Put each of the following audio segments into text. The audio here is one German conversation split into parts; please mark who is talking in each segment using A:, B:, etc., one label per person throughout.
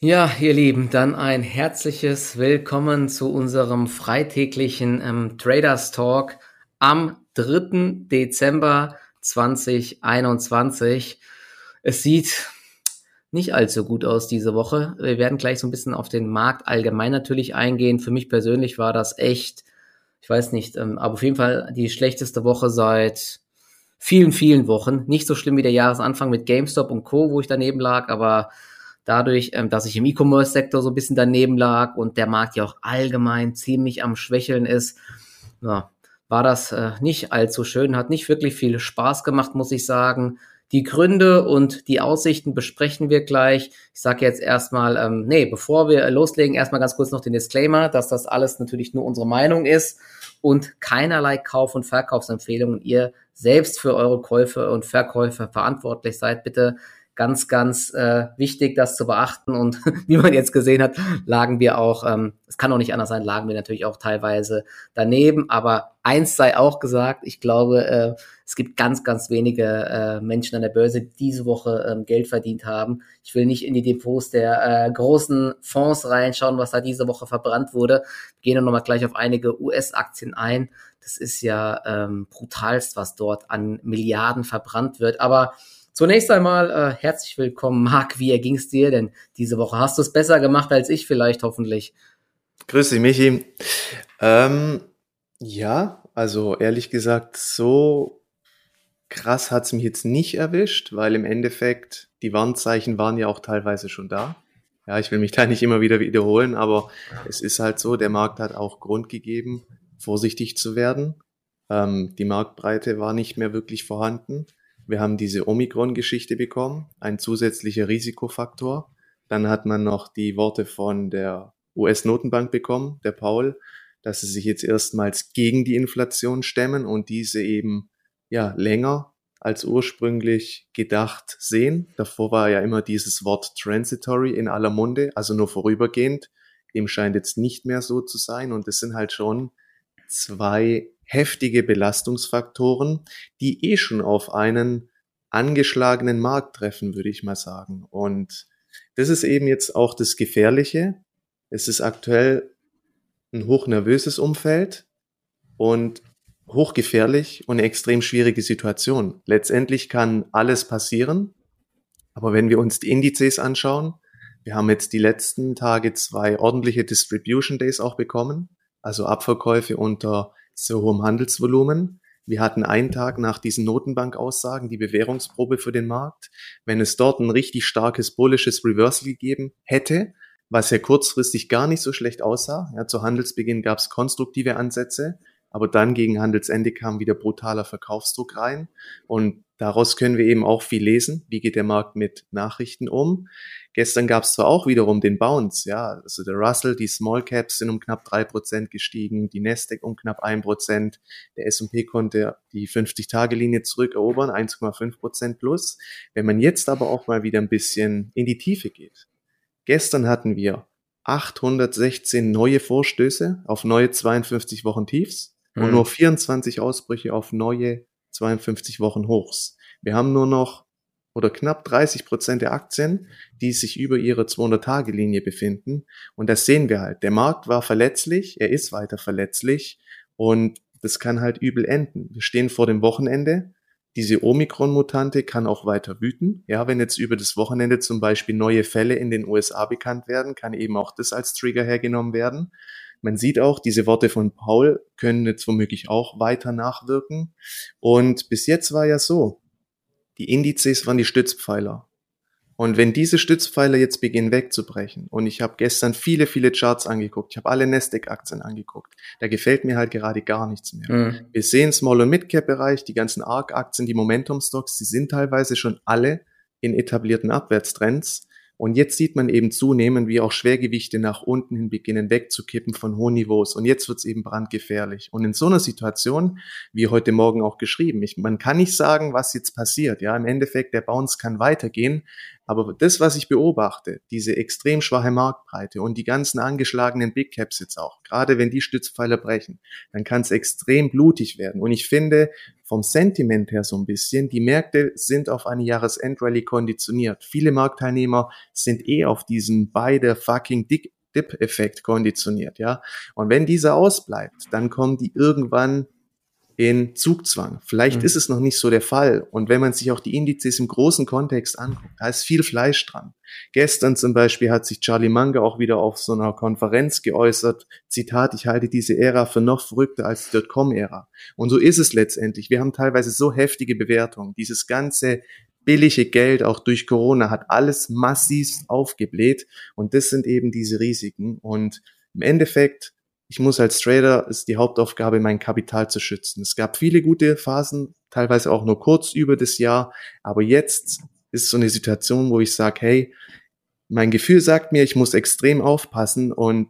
A: Ja, ihr Lieben, dann ein herzliches Willkommen zu unserem freitäglichen ähm, Traders Talk am 3. Dezember 2021. Es sieht nicht allzu gut aus diese Woche. Wir werden gleich so ein bisschen auf den Markt allgemein natürlich eingehen. Für mich persönlich war das echt, ich weiß nicht, ähm, aber auf jeden Fall die schlechteste Woche seit vielen, vielen Wochen. Nicht so schlimm wie der Jahresanfang mit GameStop und Co., wo ich daneben lag, aber dadurch, ähm, dass ich im E-Commerce-Sektor so ein bisschen daneben lag und der Markt ja auch allgemein ziemlich am Schwächeln ist, ja, war das äh, nicht allzu schön, hat nicht wirklich viel Spaß gemacht, muss ich sagen. Die Gründe und die Aussichten besprechen wir gleich. Ich sage jetzt erstmal, ähm, nee, bevor wir loslegen, erstmal ganz kurz noch den Disclaimer, dass das alles natürlich nur unsere Meinung ist und keinerlei Kauf- und Verkaufsempfehlungen ihr selbst für eure Käufe und Verkäufe verantwortlich seid. Bitte ganz, ganz äh, wichtig, das zu beachten. Und wie man jetzt gesehen hat, lagen wir auch, ähm, es kann auch nicht anders sein, lagen wir natürlich auch teilweise daneben. Aber eins sei auch gesagt, ich glaube, äh, es gibt ganz, ganz wenige äh, Menschen an der Börse, die diese Woche ähm, Geld verdient haben. Ich will nicht in die Depots der äh, großen Fonds reinschauen, was da diese Woche verbrannt wurde. Wir gehen nochmal gleich auf einige US-Aktien ein. Das ist ja ähm, brutalst, was dort an Milliarden verbrannt wird. Aber Zunächst einmal äh, herzlich willkommen, Marc. Wie ging es dir denn diese Woche? Hast du es besser gemacht als ich vielleicht hoffentlich?
B: Grüß dich, Michi. Ähm, ja, also ehrlich gesagt, so krass hat es mich jetzt nicht erwischt, weil im Endeffekt die Warnzeichen waren ja auch teilweise schon da. Ja, ich will mich da nicht immer wieder wiederholen, aber es ist halt so, der Markt hat auch Grund gegeben, vorsichtig zu werden. Ähm, die Marktbreite war nicht mehr wirklich vorhanden. Wir haben diese Omikron-Geschichte bekommen, ein zusätzlicher Risikofaktor. Dann hat man noch die Worte von der US-Notenbank bekommen, der Paul, dass sie sich jetzt erstmals gegen die Inflation stemmen und diese eben ja länger als ursprünglich gedacht sehen. Davor war ja immer dieses Wort transitory in aller Munde, also nur vorübergehend. Dem scheint jetzt nicht mehr so zu sein und es sind halt schon zwei heftige Belastungsfaktoren, die eh schon auf einen angeschlagenen Markt treffen, würde ich mal sagen. Und das ist eben jetzt auch das Gefährliche. Es ist aktuell ein hochnervöses Umfeld und hochgefährlich und eine extrem schwierige Situation. Letztendlich kann alles passieren, aber wenn wir uns die Indizes anschauen, wir haben jetzt die letzten Tage zwei ordentliche Distribution Days auch bekommen, also Abverkäufe unter so hohem Handelsvolumen. Wir hatten einen Tag nach diesen Notenbankaussagen die Bewährungsprobe für den Markt. Wenn es dort ein richtig starkes bullisches Reversal gegeben hätte, was ja kurzfristig gar nicht so schlecht aussah, ja, zu Handelsbeginn gab es konstruktive Ansätze, aber dann gegen Handelsende kam wieder brutaler Verkaufsdruck rein und daraus können wir eben auch viel lesen. Wie geht der Markt mit Nachrichten um? Gestern gab es zwar auch wiederum den Bounce, ja, also der Russell, die Small Caps sind um knapp drei Prozent gestiegen, die Nasdaq um knapp ein Prozent, der S&P konnte die 50-Tage-Linie zurückerobern, 1,5 Prozent plus. Wenn man jetzt aber auch mal wieder ein bisschen in die Tiefe geht. Gestern hatten wir 816 neue Vorstöße auf neue 52 Wochen Tiefs mhm. und nur 24 Ausbrüche auf neue 52 Wochen Hochs. Wir haben nur noch oder knapp 30 Prozent der Aktien, die sich über ihre 200-Tage-Linie befinden. Und das sehen wir halt. Der Markt war verletzlich, er ist weiter verletzlich und das kann halt übel enden. Wir stehen vor dem Wochenende. Diese Omikron-Mutante kann auch weiter wüten. Ja, wenn jetzt über das Wochenende zum Beispiel neue Fälle in den USA bekannt werden, kann eben auch das als Trigger hergenommen werden. Man sieht auch, diese Worte von Paul können jetzt womöglich auch weiter nachwirken. Und bis jetzt war ja so, die Indizes waren die Stützpfeiler. Und wenn diese Stützpfeiler jetzt beginnen wegzubrechen, und ich habe gestern viele, viele Charts angeguckt, ich habe alle Nasdaq-Aktien angeguckt, da gefällt mir halt gerade gar nichts mehr. Mhm. Wir sehen Small- und Mid-Cap-Bereich, die ganzen ARK-Aktien, die Momentum-Stocks, die sind teilweise schon alle in etablierten Abwärtstrends. Und jetzt sieht man eben zunehmend, wie auch Schwergewichte nach unten hin beginnen wegzukippen von hohen Niveaus. Und jetzt wird es eben brandgefährlich. Und in so einer Situation, wie heute Morgen auch geschrieben, ich, man kann nicht sagen, was jetzt passiert. Ja, im Endeffekt, der Bounce kann weitergehen. Aber das, was ich beobachte, diese extrem schwache Marktbreite und die ganzen angeschlagenen Big Caps jetzt auch, gerade wenn die Stützpfeiler brechen, dann kann es extrem blutig werden. Und ich finde, vom Sentiment her so ein bisschen. Die Märkte sind auf eine Jahresendrallye konditioniert. Viele Marktteilnehmer sind eh auf diesen beide fucking Dip-Effekt konditioniert, ja. Und wenn dieser ausbleibt, dann kommen die irgendwann in Zugzwang. Vielleicht mhm. ist es noch nicht so der Fall. Und wenn man sich auch die Indizes im großen Kontext anguckt, da ist viel Fleisch dran. Gestern zum Beispiel hat sich Charlie Munger auch wieder auf so einer Konferenz geäußert. Zitat, ich halte diese Ära für noch verrückter als die Dotcom-Ära. Und so ist es letztendlich. Wir haben teilweise so heftige Bewertungen. Dieses ganze billige Geld auch durch Corona hat alles massiv aufgebläht. Und das sind eben diese Risiken. Und im Endeffekt ich muss als Trader, ist die Hauptaufgabe, mein Kapital zu schützen. Es gab viele gute Phasen, teilweise auch nur kurz über das Jahr, aber jetzt ist so eine Situation, wo ich sage, hey, mein Gefühl sagt mir, ich muss extrem aufpassen und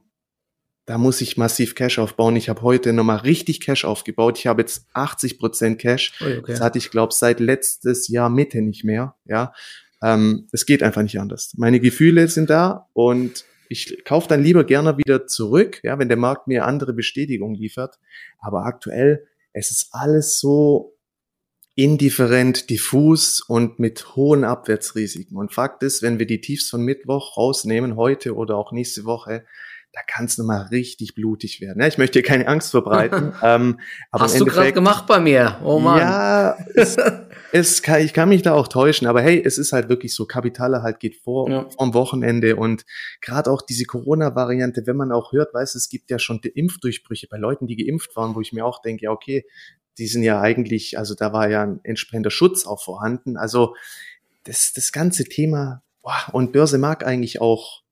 B: da muss ich massiv Cash aufbauen. Ich habe heute nochmal richtig Cash aufgebaut. Ich habe jetzt 80 Prozent Cash. Okay. Das hatte ich, glaube seit letztes Jahr Mitte nicht mehr. Ja, ähm, Es geht einfach nicht anders. Meine Gefühle sind da und ich kaufe dann lieber gerne wieder zurück, ja, wenn der Markt mir andere Bestätigung liefert. Aber aktuell, es ist alles so indifferent, diffus und mit hohen Abwärtsrisiken. Und Fakt ist, wenn wir die Tiefs von Mittwoch rausnehmen, heute oder auch nächste Woche, da kann es nochmal richtig blutig werden. Ja, ich möchte hier keine Angst verbreiten. ähm,
A: aber Hast du gerade gemacht bei mir? Oh Mann.
B: Ja, es, es kann, ich kann mich da auch täuschen, aber hey, es ist halt wirklich so, Kapitale halt geht vor ja. vom Wochenende und gerade auch diese Corona-Variante, wenn man auch hört, weiß es gibt ja schon Impfdurchbrüche bei Leuten, die geimpft waren, wo ich mir auch denke, ja okay, die sind ja eigentlich, also da war ja ein entsprechender Schutz auch vorhanden. Also das, das ganze Thema, boah, und Börse mag eigentlich auch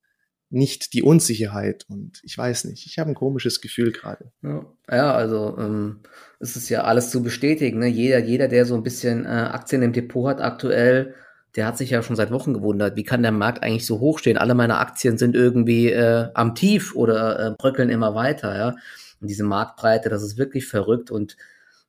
B: nicht die Unsicherheit. Und ich weiß nicht, ich habe ein komisches Gefühl gerade.
A: Ja, ja, also ähm, es ist ja alles zu bestätigen. Ne? Jeder, jeder, der so ein bisschen äh, Aktien im Depot hat aktuell, der hat sich ja schon seit Wochen gewundert, wie kann der Markt eigentlich so hoch stehen? Alle meine Aktien sind irgendwie äh, am Tief oder äh, bröckeln immer weiter, ja. Und diese Marktbreite, das ist wirklich verrückt. Und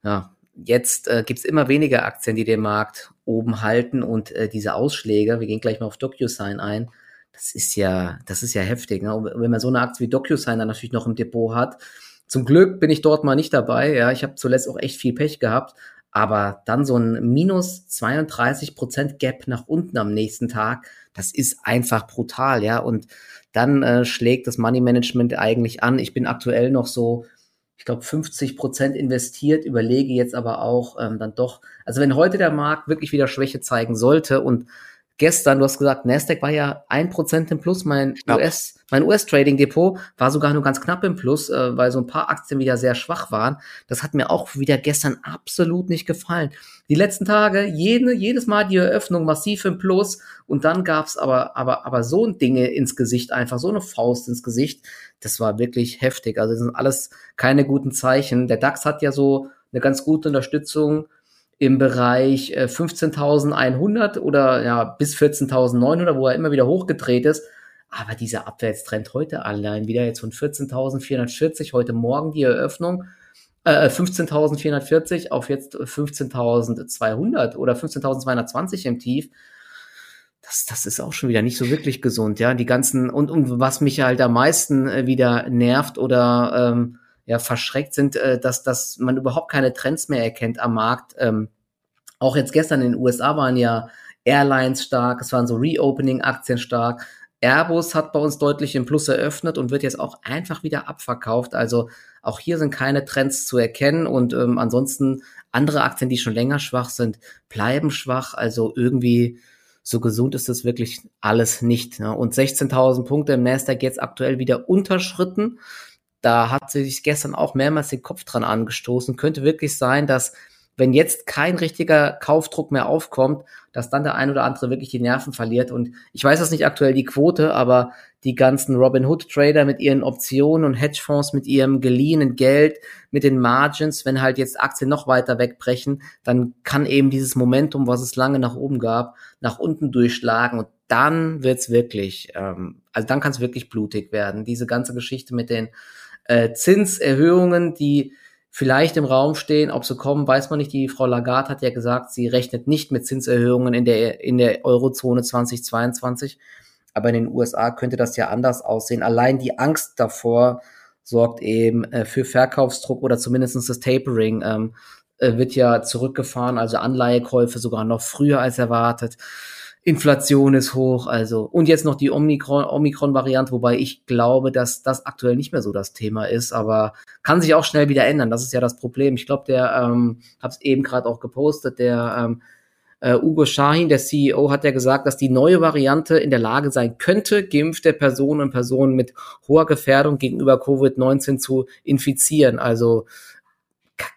A: ja, jetzt äh, gibt es immer weniger Aktien, die den Markt oben halten und äh, diese Ausschläge, wir gehen gleich mal auf DocuSign ein, das ist ja, das ist ja heftig. Ne? Wenn man so eine Aktie wie DocuSign dann natürlich noch im Depot hat, zum Glück bin ich dort mal nicht dabei. Ja, ich habe zuletzt auch echt viel Pech gehabt. Aber dann so ein minus 32 Prozent Gap nach unten am nächsten Tag, das ist einfach brutal, ja. Und dann äh, schlägt das Money Management eigentlich an. Ich bin aktuell noch so, ich glaube, 50 Prozent investiert, überlege jetzt aber auch ähm, dann doch, also wenn heute der Markt wirklich wieder Schwäche zeigen sollte und gestern, du hast gesagt, Nasdaq war ja ein Prozent im Plus, mein knapp. US, mein US-Trading-Depot war sogar nur ganz knapp im Plus, äh, weil so ein paar Aktien wieder sehr schwach waren. Das hat mir auch wieder gestern absolut nicht gefallen. Die letzten Tage, jede, jedes Mal die Eröffnung massiv im Plus und dann gab's aber, aber, aber so ein Dinge ins Gesicht, einfach so eine Faust ins Gesicht. Das war wirklich heftig. Also das sind alles keine guten Zeichen. Der DAX hat ja so eine ganz gute Unterstützung im Bereich äh, 15.100 oder ja bis 14.900, wo er immer wieder hochgedreht ist. Aber dieser Abwärtstrend heute allein wieder jetzt von 14.440, heute Morgen die Eröffnung, äh, 15.440 auf jetzt 15.200 oder 15.220 im Tief. Das, das ist auch schon wieder nicht so wirklich gesund, ja. Die ganzen, und, und was mich halt am meisten äh, wieder nervt oder ähm, ja verschreckt sind, äh, dass, dass man überhaupt keine Trends mehr erkennt am Markt. Ähm, auch jetzt gestern in den USA waren ja Airlines stark, es waren so Reopening-Aktien stark. Airbus hat bei uns deutlich im Plus eröffnet und wird jetzt auch einfach wieder abverkauft. Also auch hier sind keine Trends zu erkennen und ähm, ansonsten andere Aktien, die schon länger schwach sind, bleiben schwach. Also irgendwie so gesund ist das wirklich alles nicht. Ne? Und 16.000 Punkte im Nasdaq jetzt aktuell wieder unterschritten. Da hat sich gestern auch mehrmals den Kopf dran angestoßen. Könnte wirklich sein, dass wenn jetzt kein richtiger Kaufdruck mehr aufkommt, dass dann der ein oder andere wirklich die Nerven verliert. Und ich weiß das nicht aktuell die Quote, aber die ganzen Robinhood Trader mit ihren Optionen und Hedgefonds mit ihrem geliehenen Geld, mit den Margins, wenn halt jetzt Aktien noch weiter wegbrechen, dann kann eben dieses Momentum, was es lange nach oben gab, nach unten durchschlagen und dann wird's wirklich, ähm, also dann kann es wirklich blutig werden. Diese ganze Geschichte mit den äh, Zinserhöhungen, die vielleicht im Raum stehen. Ob sie kommen, weiß man nicht. Die Frau Lagarde hat ja gesagt, sie rechnet nicht mit Zinserhöhungen in der, in der Eurozone 2022. Aber in den USA könnte das ja anders aussehen. Allein die Angst davor sorgt eben äh, für Verkaufsdruck oder zumindestens das Tapering. Ähm, äh, wird ja zurückgefahren, also Anleihekäufe sogar noch früher als erwartet. Inflation ist hoch, also und jetzt noch die Omikron, Omikron-Variante, wobei ich glaube, dass das aktuell nicht mehr so das Thema ist, aber kann sich auch schnell wieder ändern. Das ist ja das Problem. Ich glaube, der, ähm, habe es eben gerade auch gepostet, der ähm, äh, Ugo Shahin, der CEO, hat ja gesagt, dass die neue Variante in der Lage sein könnte, geimpfte Personen und Personen mit hoher Gefährdung gegenüber Covid-19 zu infizieren. Also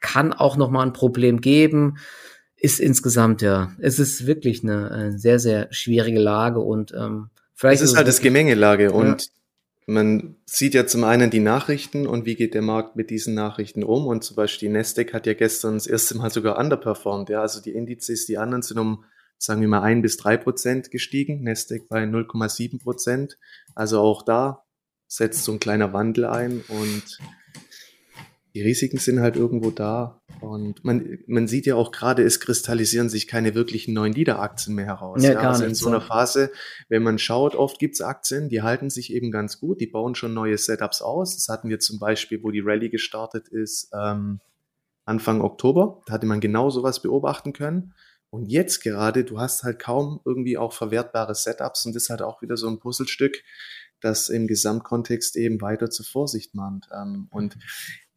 A: kann auch noch mal ein Problem geben ist insgesamt ja, es ist wirklich eine, eine äh, sehr, sehr schwierige Lage und ähm,
B: vielleicht. Es ist halt das Gemengelage und ja. man sieht ja zum einen die Nachrichten und wie geht der Markt mit diesen Nachrichten um und zum Beispiel die Nasdaq hat ja gestern das erste Mal sogar underperformed, ja, also die Indizes, die anderen sind um, sagen wir mal, ein bis drei Prozent gestiegen, Nasdaq bei 0,7 Prozent, also auch da setzt so ein kleiner Wandel ein und die Risiken sind halt irgendwo da. Und man, man sieht ja auch gerade, es kristallisieren sich keine wirklichen neuen Leader-Aktien mehr heraus. Ja, ja. Also in so einer Phase, wenn man schaut, oft gibt's Aktien, die halten sich eben ganz gut, die bauen schon neue Setups aus. Das hatten wir zum Beispiel, wo die Rallye gestartet ist, ähm, Anfang Oktober. Da hatte man genau sowas beobachten können. Und jetzt gerade, du hast halt kaum irgendwie auch verwertbare Setups und das ist halt auch wieder so ein Puzzlestück, das im Gesamtkontext eben weiter zur Vorsicht mahnt. Ähm, und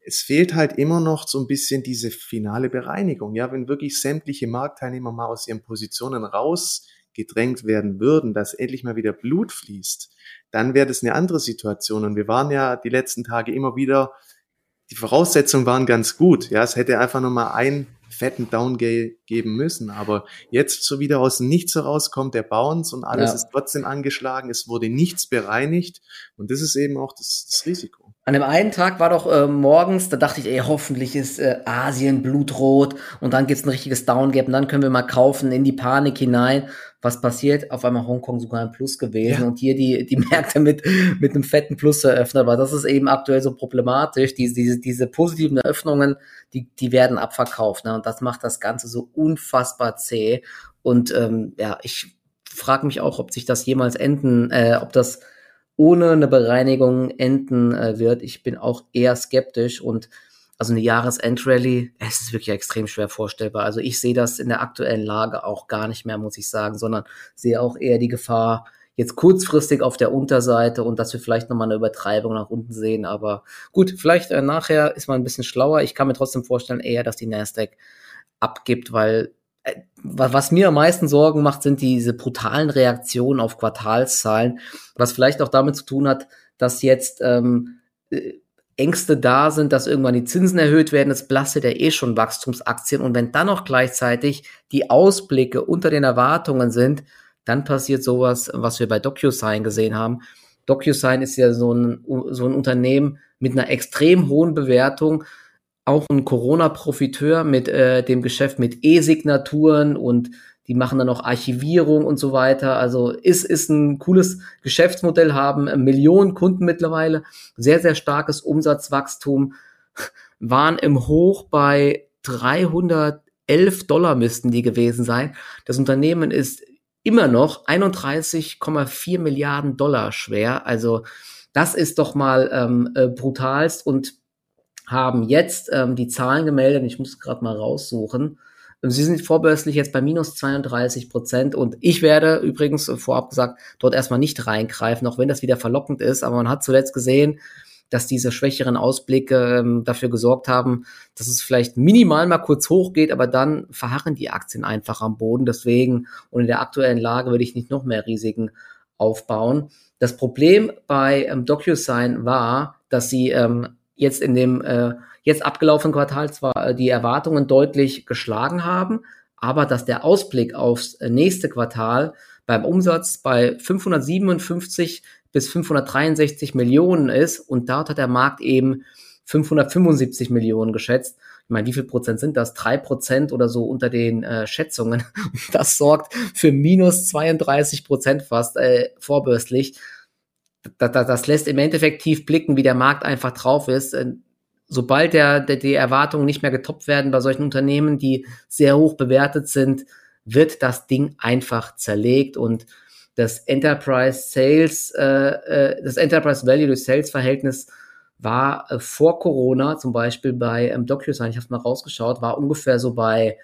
B: es fehlt halt immer noch so ein bisschen diese finale Bereinigung. Ja, wenn wirklich sämtliche Marktteilnehmer mal aus ihren Positionen rausgedrängt werden würden, dass endlich mal wieder Blut fließt, dann wäre das eine andere Situation. Und wir waren ja die letzten Tage immer wieder, die Voraussetzungen waren ganz gut. Ja, es hätte einfach nur mal ein fetten Down geben müssen. Aber jetzt so wieder aus dem Nichts herauskommt der Bounce und alles ja. ist trotzdem angeschlagen. Es wurde nichts bereinigt. Und das ist eben auch das, das Risiko.
A: An dem einen Tag war doch äh, morgens, da dachte ich, ey, hoffentlich ist äh, Asien blutrot und dann gibt's ein richtiges Downgap und dann können wir mal kaufen in die Panik hinein. Was passiert? Auf einmal Hongkong sogar ein Plus gewesen ja. und hier die, die Märkte mit, mit einem fetten Plus eröffnet. Aber das ist eben aktuell so problematisch. Diese, diese, diese positiven Eröffnungen, die, die werden abverkauft. Ne? Und das macht das Ganze so unfassbar zäh. Und ähm, ja, ich frage mich auch, ob sich das jemals enden, äh, ob das ohne eine Bereinigung enden äh, wird. Ich bin auch eher skeptisch und also eine Jahresendrallye, es ist wirklich extrem schwer vorstellbar. Also ich sehe das in der aktuellen Lage auch gar nicht mehr, muss ich sagen, sondern sehe auch eher die Gefahr jetzt kurzfristig auf der Unterseite und dass wir vielleicht nochmal eine Übertreibung nach unten sehen. Aber gut, vielleicht äh, nachher ist man ein bisschen schlauer. Ich kann mir trotzdem vorstellen eher, dass die Nasdaq abgibt, weil was mir am meisten Sorgen macht, sind diese brutalen Reaktionen auf Quartalszahlen, was vielleicht auch damit zu tun hat, dass jetzt ähm, äh, Ängste da sind, dass irgendwann die Zinsen erhöht werden. Das belastet ja eh schon Wachstumsaktien. Und wenn dann noch gleichzeitig die Ausblicke unter den Erwartungen sind, dann passiert sowas, was wir bei DocuSign gesehen haben. DocuSign ist ja so ein, so ein Unternehmen mit einer extrem hohen Bewertung, auch ein Corona-Profiteur mit äh, dem Geschäft mit E-Signaturen und die machen dann auch Archivierung und so weiter. Also ist, ist ein cooles Geschäftsmodell, haben Millionen Kunden mittlerweile, sehr, sehr starkes Umsatzwachstum, waren im Hoch bei 311 Dollar müssten die gewesen sein. Das Unternehmen ist immer noch 31,4 Milliarden Dollar schwer. Also das ist doch mal ähm, äh, brutalst und haben jetzt ähm, die Zahlen gemeldet, ich muss gerade mal raussuchen. Sie sind vorbörslich jetzt bei minus 32 Prozent und ich werde übrigens vorab gesagt dort erstmal nicht reingreifen, auch wenn das wieder verlockend ist. Aber man hat zuletzt gesehen, dass diese schwächeren Ausblicke ähm, dafür gesorgt haben, dass es vielleicht minimal mal kurz hochgeht, aber dann verharren die Aktien einfach am Boden. Deswegen und in der aktuellen Lage würde ich nicht noch mehr Risiken aufbauen. Das Problem bei ähm, DocuSign war, dass sie ähm, jetzt in dem äh, jetzt abgelaufenen Quartal zwar äh, die Erwartungen deutlich geschlagen haben, aber dass der Ausblick aufs äh, nächste Quartal beim Umsatz bei 557 bis 563 Millionen ist und dort hat der Markt eben 575 Millionen geschätzt. Ich meine, wie viel Prozent sind das? Drei Prozent oder so unter den äh, Schätzungen. Das sorgt für minus 32 Prozent fast äh, vorbörslich das, das, lässt im Endeffekt tief blicken, wie der Markt einfach drauf ist. Äh, sobald der, der, die Erwartungen nicht mehr getoppt werden bei solchen Unternehmen, die sehr hoch bewertet sind, wird das Ding einfach zerlegt und das Enterprise Sales, äh, äh, das Enterprise Value to Sales Verhältnis war äh, vor Corona zum Beispiel bei ähm, DocuSign, ich habe mal rausgeschaut, war ungefähr so bei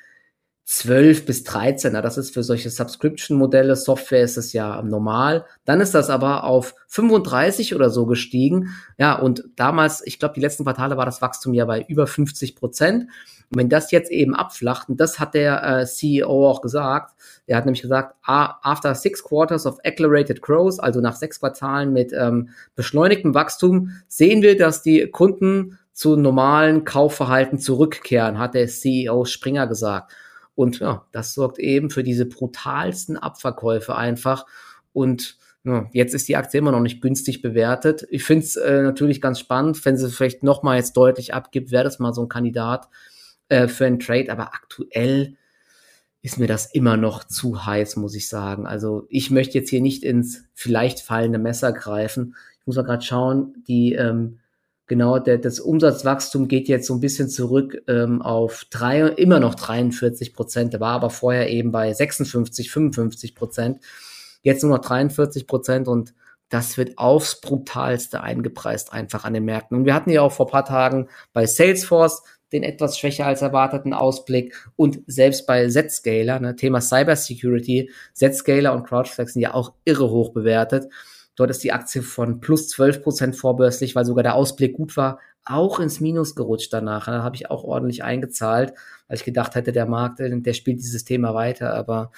A: 12 bis 13. Na, das ist für solche Subscription-Modelle, Software ist es ja normal. Dann ist das aber auf 35 oder so gestiegen. Ja, und damals, ich glaube, die letzten Quartale war das Wachstum ja bei über 50 Prozent. Und wenn das jetzt eben abflacht, und das hat der äh, CEO auch gesagt, er hat nämlich gesagt, after six quarters of accelerated growth, also nach sechs Quartalen mit ähm, beschleunigtem Wachstum, sehen wir, dass die Kunden zu normalen Kaufverhalten zurückkehren, hat der CEO Springer gesagt. Und ja, das sorgt eben für diese brutalsten Abverkäufe einfach. Und ja, jetzt ist die Aktie immer noch nicht günstig bewertet. Ich finde es äh, natürlich ganz spannend, wenn sie vielleicht noch mal jetzt deutlich abgibt, wäre das mal so ein Kandidat äh, für einen Trade. Aber aktuell ist mir das immer noch zu heiß, muss ich sagen. Also ich möchte jetzt hier nicht ins vielleicht fallende Messer greifen. Ich muss mal gerade schauen, die ähm, Genau, der, das Umsatzwachstum geht jetzt so ein bisschen zurück ähm, auf drei, immer noch 43 Prozent. Der war aber vorher eben bei 56, 55 Prozent. Jetzt nur noch 43 Prozent und das wird aufs brutalste eingepreist einfach an den Märkten. Und wir hatten ja auch vor paar Tagen bei Salesforce den etwas schwächer als erwarteten Ausblick und selbst bei Zscaler, ne, Thema Cybersecurity, Zscaler und CrowdStrike sind ja auch irre hoch bewertet. Dort ist die Aktie von plus 12 Prozent vorbörslich, weil sogar der Ausblick gut war, auch ins Minus gerutscht danach. Da habe ich auch ordentlich eingezahlt, weil ich gedacht hätte, der Markt, äh, der spielt dieses Thema weiter, aber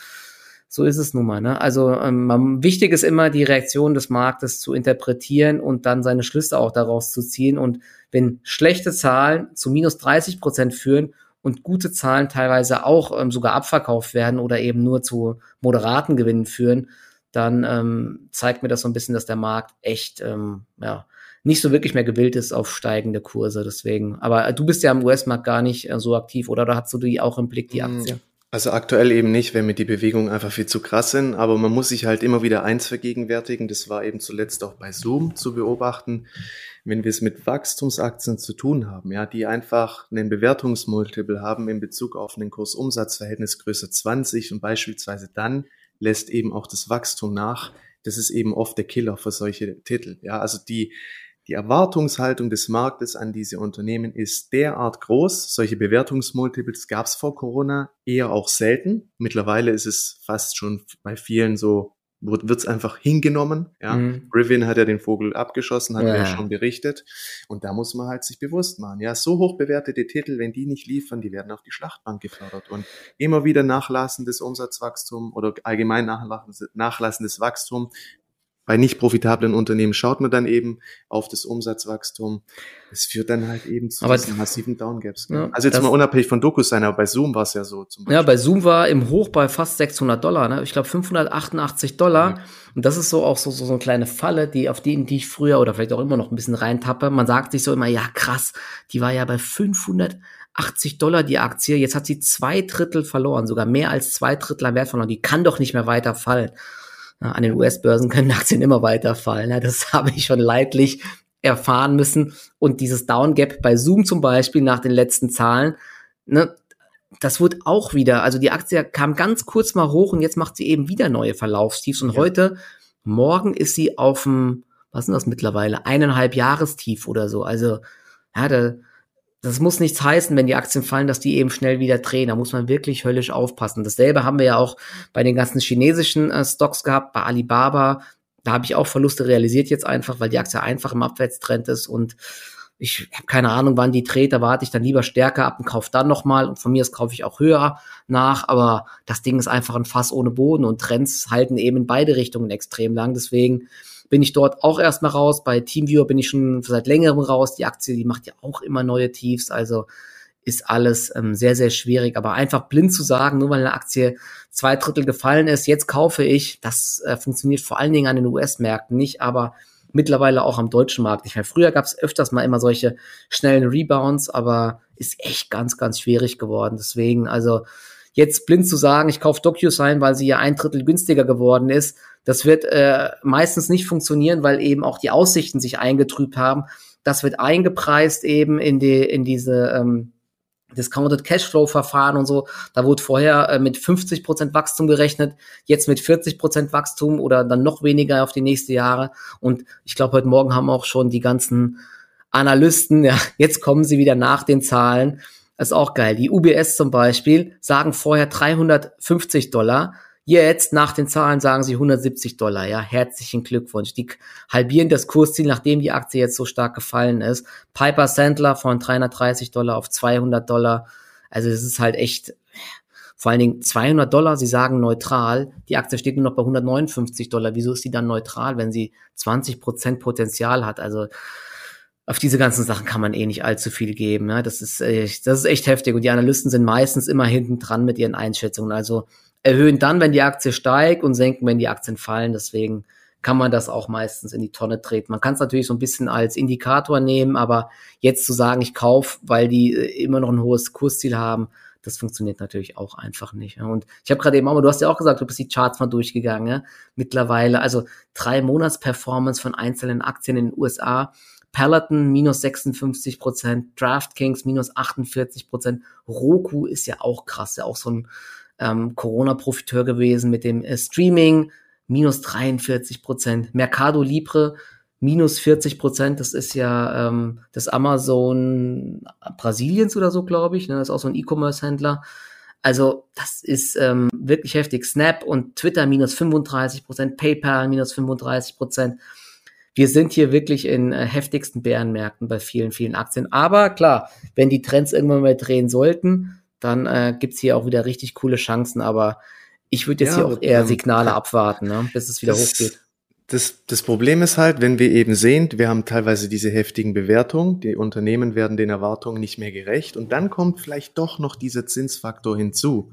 A: so ist es nun mal. Ne? Also ähm, wichtig ist immer, die Reaktion des Marktes zu interpretieren und dann seine Schlüsse auch daraus zu ziehen. Und wenn schlechte Zahlen zu minus 30 Prozent führen und gute Zahlen teilweise auch ähm, sogar abverkauft werden oder eben nur zu moderaten Gewinnen führen, dann ähm, zeigt mir das so ein bisschen, dass der Markt echt ähm, ja, nicht so wirklich mehr gewillt ist auf steigende Kurse. Deswegen. Aber du bist ja im US-Markt gar nicht äh, so aktiv, oder? Oder hast du die auch im Blick, die hm, Aktie?
B: Also aktuell eben nicht, wenn mir die Bewegungen einfach viel zu krass sind, aber man muss sich halt immer wieder eins vergegenwärtigen, das war eben zuletzt auch bei Zoom zu beobachten, wenn wir es mit Wachstumsaktien zu tun haben, ja, die einfach einen Bewertungsmultiple haben in Bezug auf einen Kurs-Umsatz-Verhältnis größer 20 und beispielsweise dann lässt eben auch das Wachstum nach. Das ist eben oft der Killer für solche Titel. Ja, also die, die Erwartungshaltung des Marktes an diese Unternehmen ist derart groß. Solche Bewertungsmultiples gab es vor Corona eher auch selten. Mittlerweile ist es fast schon bei vielen so wird es einfach hingenommen. Ja. Mhm. Rivian hat ja den Vogel abgeschossen, hat ja. ja schon berichtet. Und da muss man halt sich bewusst machen. Ja, so hoch bewertete Titel, wenn die nicht liefern, die werden auf die Schlachtbank gefördert. Und immer wieder nachlassendes Umsatzwachstum oder allgemein nachlassendes Wachstum bei nicht profitablen Unternehmen schaut man dann eben auf das Umsatzwachstum. Es führt dann halt eben zu
A: aber,
B: diesen massiven Downgaps. Ja, also jetzt mal unabhängig von Dokus sein, aber bei Zoom war es ja so.
A: Zum Beispiel. Ja, bei Zoom war im Hoch bei fast 600 Dollar. Ne? Ich glaube 588 Dollar. Ja. Und das ist so auch so, so, so eine kleine Falle, die auf die, in die ich früher oder vielleicht auch immer noch ein bisschen reintappe. Man sagt sich so immer, ja krass, die war ja bei 580 Dollar die Aktie. Jetzt hat sie zwei Drittel verloren, sogar mehr als zwei Drittel am Wert verloren. Die kann doch nicht mehr weiter fallen an den US-Börsen können Aktien immer weiterfallen. Das habe ich schon leidlich erfahren müssen. Und dieses Downgap bei Zoom zum Beispiel nach den letzten Zahlen, ne, das wird auch wieder, also die Aktie kam ganz kurz mal hoch und jetzt macht sie eben wieder neue Verlaufstiefs. Und ja. heute, morgen ist sie auf dem, was sind das mittlerweile, eineinhalb Jahrestief oder so. Also, ja, da, das muss nichts heißen, wenn die Aktien fallen, dass die eben schnell wieder drehen. Da muss man wirklich höllisch aufpassen. Dasselbe haben wir ja auch bei den ganzen chinesischen äh, Stocks gehabt, bei Alibaba. Da habe ich auch Verluste realisiert jetzt einfach, weil die Aktie einfach im Abwärtstrend ist und ich habe keine Ahnung, wann die dreht, da warte ich dann lieber stärker ab und kaufe dann nochmal. Und von mir aus kaufe ich auch höher nach, aber das Ding ist einfach ein Fass ohne Boden und Trends halten eben in beide Richtungen extrem lang. Deswegen bin ich dort auch erstmal raus. Bei Teamviewer bin ich schon seit längerem raus. Die Aktie, die macht ja auch immer neue Tiefs. Also ist alles ähm, sehr, sehr schwierig. Aber einfach blind zu sagen, nur weil eine Aktie zwei Drittel gefallen ist, jetzt kaufe ich, das äh, funktioniert vor allen Dingen an den US-Märkten nicht, aber mittlerweile auch am deutschen Markt nicht mehr. Früher gab es öfters mal immer solche schnellen Rebounds, aber ist echt ganz, ganz schwierig geworden. Deswegen, also jetzt blind zu sagen, ich kaufe DocuSign, weil sie ja ein Drittel günstiger geworden ist, das wird äh, meistens nicht funktionieren, weil eben auch die Aussichten sich eingetrübt haben. Das wird eingepreist eben in die in diese ähm, Discounted Cashflow Verfahren und so. Da wurde vorher äh, mit 50 Prozent Wachstum gerechnet, jetzt mit 40 Prozent Wachstum oder dann noch weniger auf die nächsten Jahre. Und ich glaube, heute Morgen haben auch schon die ganzen Analysten, ja, jetzt kommen sie wieder nach den Zahlen. Das ist auch geil. Die UBS zum Beispiel sagen vorher 350 Dollar. Jetzt nach den Zahlen sagen sie 170 Dollar. Ja, herzlichen Glückwunsch. Die halbieren das Kursziel, nachdem die Aktie jetzt so stark gefallen ist. Piper Sandler von 330 Dollar auf 200 Dollar. Also es ist halt echt, vor allen Dingen 200 Dollar, sie sagen neutral. Die Aktie steht nur noch bei 159 Dollar. Wieso ist sie dann neutral, wenn sie 20 Prozent Potenzial hat? Also auf diese ganzen Sachen kann man eh nicht allzu viel geben. Ja? Das, ist, echt, das ist echt heftig. Und die Analysten sind meistens immer hinten dran mit ihren Einschätzungen. Also erhöhen dann, wenn die Aktie steigt und senken, wenn die Aktien fallen. Deswegen kann man das auch meistens in die Tonne treten. Man kann es natürlich so ein bisschen als Indikator nehmen, aber jetzt zu sagen, ich kaufe, weil die äh, immer noch ein hohes Kursziel haben, das funktioniert natürlich auch einfach nicht. Und ich habe gerade eben auch, du hast ja auch gesagt, du bist die Charts mal durchgegangen. Ja? Mittlerweile, also drei Monats Performance von einzelnen Aktien in den USA Peloton minus 56 Prozent, DraftKings minus 48 Prozent. Roku ist ja auch krass, ja auch so ein ähm, Corona-Profiteur gewesen mit dem äh, Streaming, minus 43 Prozent. Mercado Libre, minus 40 Prozent. Das ist ja ähm, das Amazon Brasiliens oder so, glaube ich. Ne? Das ist auch so ein E-Commerce-Händler. Also das ist ähm, wirklich heftig. Snap und Twitter minus 35 Prozent, PayPal minus 35 Prozent wir sind hier wirklich in äh, heftigsten Bärenmärkten bei vielen, vielen Aktien. Aber klar, wenn die Trends irgendwann mal drehen sollten, dann äh, gibt's hier auch wieder richtig coole Chancen. Aber ich würde jetzt ja, hier auch eher ähm, Signale abwarten, ne, bis es wieder das, hochgeht.
B: Das, das Problem ist halt, wenn wir eben sehen, wir haben teilweise diese heftigen Bewertungen, die Unternehmen werden den Erwartungen nicht mehr gerecht und dann kommt vielleicht doch noch dieser Zinsfaktor hinzu,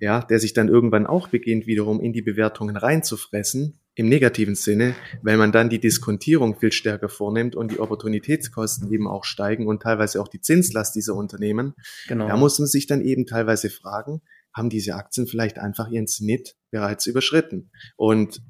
B: ja, der sich dann irgendwann auch beginnt, wiederum in die Bewertungen reinzufressen im negativen Sinne, weil man dann die Diskontierung viel stärker vornimmt und die Opportunitätskosten eben auch steigen und teilweise auch die Zinslast dieser Unternehmen. Genau. Da muss man sich dann eben teilweise fragen, haben diese Aktien vielleicht einfach ihren Snit bereits überschritten? Und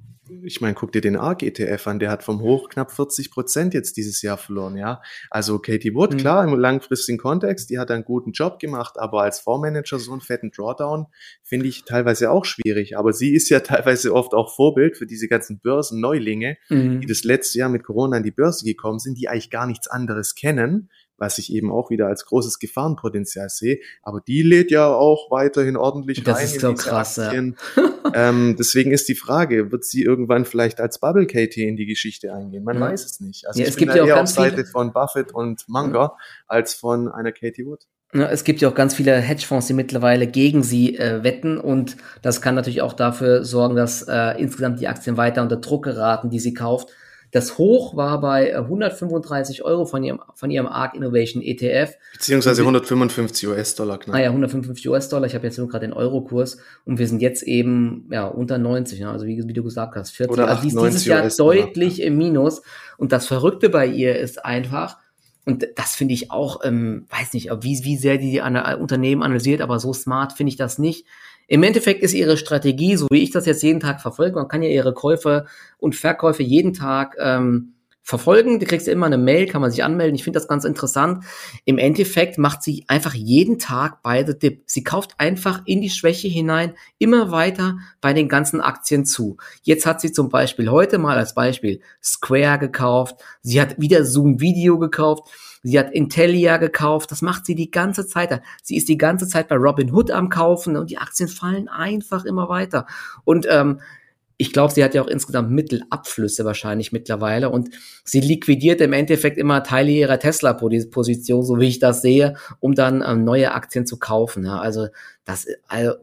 B: ich meine, guck dir den ARK-ETF an, der hat vom Hoch knapp 40 Prozent jetzt dieses Jahr verloren, ja. Also Katie Wood, mhm. klar, im langfristigen Kontext, die hat einen guten Job gemacht, aber als Fondsmanager so einen fetten Drawdown finde ich teilweise auch schwierig. Aber sie ist ja teilweise oft auch Vorbild für diese ganzen Börsenneulinge, mhm. die das letzte Jahr mit Corona an die Börse gekommen sind, die eigentlich gar nichts anderes kennen, was ich eben auch wieder als großes Gefahrenpotenzial sehe. Aber die lädt ja auch weiterhin ordentlich
A: das rein. Das ist so krass, Aktien.
B: ja. ähm, deswegen ist die Frage, wird sie irgendwann vielleicht als Bubble Katie in die Geschichte eingehen? Man ja. weiß es nicht. Also ja, ich bin da eher auf Seite von Buffett und Munger ja. als von einer Katie Wood.
A: Ja, es gibt ja auch ganz viele Hedgefonds, die mittlerweile gegen sie äh, wetten und das kann natürlich auch dafür sorgen, dass äh, insgesamt die Aktien weiter unter Druck geraten, die sie kauft. Das Hoch war bei 135 äh, Euro von ihrem, von ihrem ARK Innovation ETF.
B: Beziehungsweise 155 US-Dollar
A: knapp. Ah ja, 155 US-Dollar. Ich habe jetzt nur gerade den Euro-Kurs und wir sind jetzt eben ja unter 90. Ne? Also wie, wie, du gesagt hast, 40. Oder also dieses Jahr deutlich im Minus. Und das Verrückte bei ihr ist einfach, und das finde ich auch, ähm, weiß nicht, wie, wie sehr die, die Unternehmen analysiert, aber so smart finde ich das nicht. Im Endeffekt ist ihre Strategie, so wie ich das jetzt jeden Tag verfolge, man kann ja ihre Käufe und Verkäufe jeden Tag ähm, verfolgen. Du kriegst ja immer eine Mail, kann man sich anmelden. Ich finde das ganz interessant. Im Endeffekt macht sie einfach jeden Tag beide Dip. Sie kauft einfach in die Schwäche hinein immer weiter bei den ganzen Aktien zu. Jetzt hat sie zum Beispiel heute mal als Beispiel Square gekauft. Sie hat wieder Zoom Video gekauft. Sie hat Intellia gekauft. Das macht sie die ganze Zeit. Sie ist die ganze Zeit bei Robin Hood am Kaufen und die Aktien fallen einfach immer weiter. Und ähm, ich glaube, sie hat ja auch insgesamt Mittelabflüsse wahrscheinlich mittlerweile und sie liquidiert im Endeffekt immer Teile ihrer Tesla-Position, so wie ich das sehe, um dann ähm, neue Aktien zu kaufen. Ja. Also das, also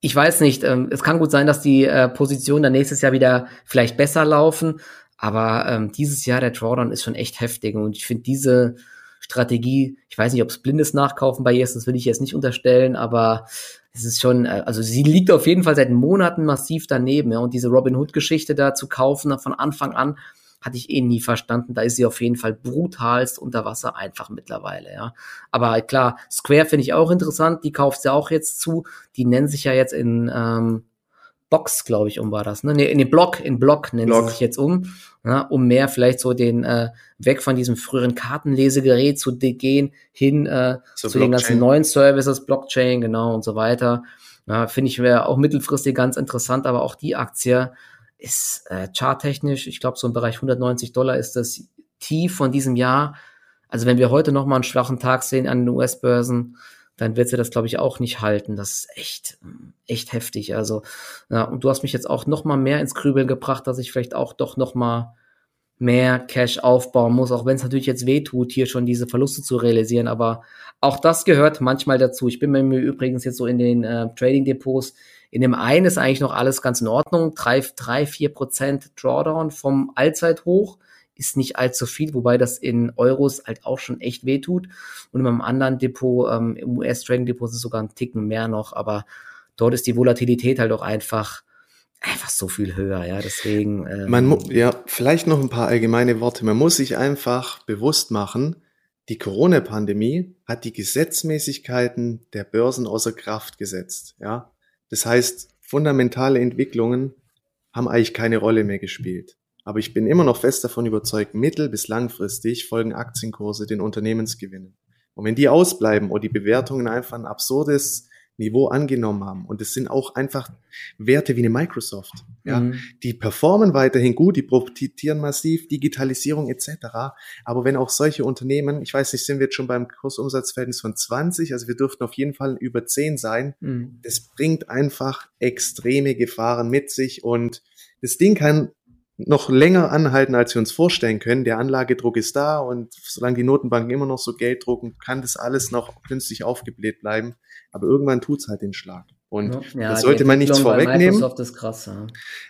A: ich weiß nicht, ähm, es kann gut sein, dass die äh, Positionen dann nächstes Jahr wieder vielleicht besser laufen, aber ähm, dieses Jahr der Drawdown ist schon echt heftig und ich finde diese Strategie, ich weiß nicht, ob es blindes Nachkaufen bei ihr ist, das will ich jetzt nicht unterstellen, aber es ist schon, äh, also sie liegt auf jeden Fall seit Monaten massiv daneben, ja, und diese Robin Hood-Geschichte da zu kaufen von Anfang an, hatte ich eh nie verstanden. Da ist sie auf jeden Fall brutalst unter Wasser einfach mittlerweile, ja. Aber klar, Square finde ich auch interessant, die kauft sie auch jetzt zu. Die nennen sich ja jetzt in ähm, Box, glaube ich, um war das. Ne? Nee, in den Block, in Block nennen Block. sie sich jetzt um, ja, um mehr vielleicht so den äh, weg von diesem früheren Kartenlesegerät zu gehen, hin äh, so zu den ganzen neuen Services, Blockchain, genau und so weiter. Ja, Finde ich wäre auch mittelfristig ganz interessant, aber auch die Aktie ist äh, charttechnisch, ich glaube, so im Bereich 190 Dollar ist das Tief von diesem Jahr Also wenn wir heute nochmal einen schwachen Tag sehen an den US-Börsen, dann wird sie das, glaube ich, auch nicht halten. Das ist echt, echt heftig. Also, ja, und du hast mich jetzt auch nochmal mehr ins Grübeln gebracht, dass ich vielleicht auch doch nochmal mehr Cash aufbauen muss, auch wenn es natürlich jetzt weh tut, hier schon diese Verluste zu realisieren. Aber auch das gehört manchmal dazu. Ich bin mir übrigens jetzt so in den äh, Trading-Depots, in dem einen ist eigentlich noch alles ganz in Ordnung. Drei, drei, vier Prozent Drawdown vom Allzeithoch ist nicht allzu viel, wobei das in Euros halt auch schon echt weh tut. Und in einem anderen Depot, ähm, im US-Trading-Depot ist es sogar ein Ticken mehr noch, aber dort ist die Volatilität halt auch einfach einfach so viel höher, ja, deswegen.
B: Ähm, Man ja, vielleicht noch ein paar allgemeine Worte. Man muss sich einfach bewusst machen, die Corona-Pandemie hat die Gesetzmäßigkeiten der Börsen außer Kraft gesetzt, ja. Das heißt, fundamentale Entwicklungen haben eigentlich keine Rolle mehr gespielt. Aber ich bin immer noch fest davon überzeugt, mittel- bis langfristig folgen Aktienkurse den Unternehmensgewinnen. Und wenn die ausbleiben oder die Bewertungen einfach ein absurdes Niveau angenommen haben. Und es sind auch einfach Werte wie eine Microsoft. Ja, mhm. die performen weiterhin gut, die profitieren massiv, Digitalisierung etc. Aber wenn auch solche Unternehmen, ich weiß nicht, sind wir jetzt schon beim Kursumsatzverhältnis von 20, also wir dürften auf jeden Fall über 10 sein. Mhm. Das bringt einfach extreme Gefahren mit sich und das Ding kann noch länger anhalten, als wir uns vorstellen können. Der Anlagedruck ist da und solange die Notenbanken immer noch so Geld drucken, kann das alles noch künstlich aufgebläht bleiben. Aber irgendwann tut's halt den Schlag. Und ja, das sollte man nichts vorwegnehmen.
A: Krass, ja.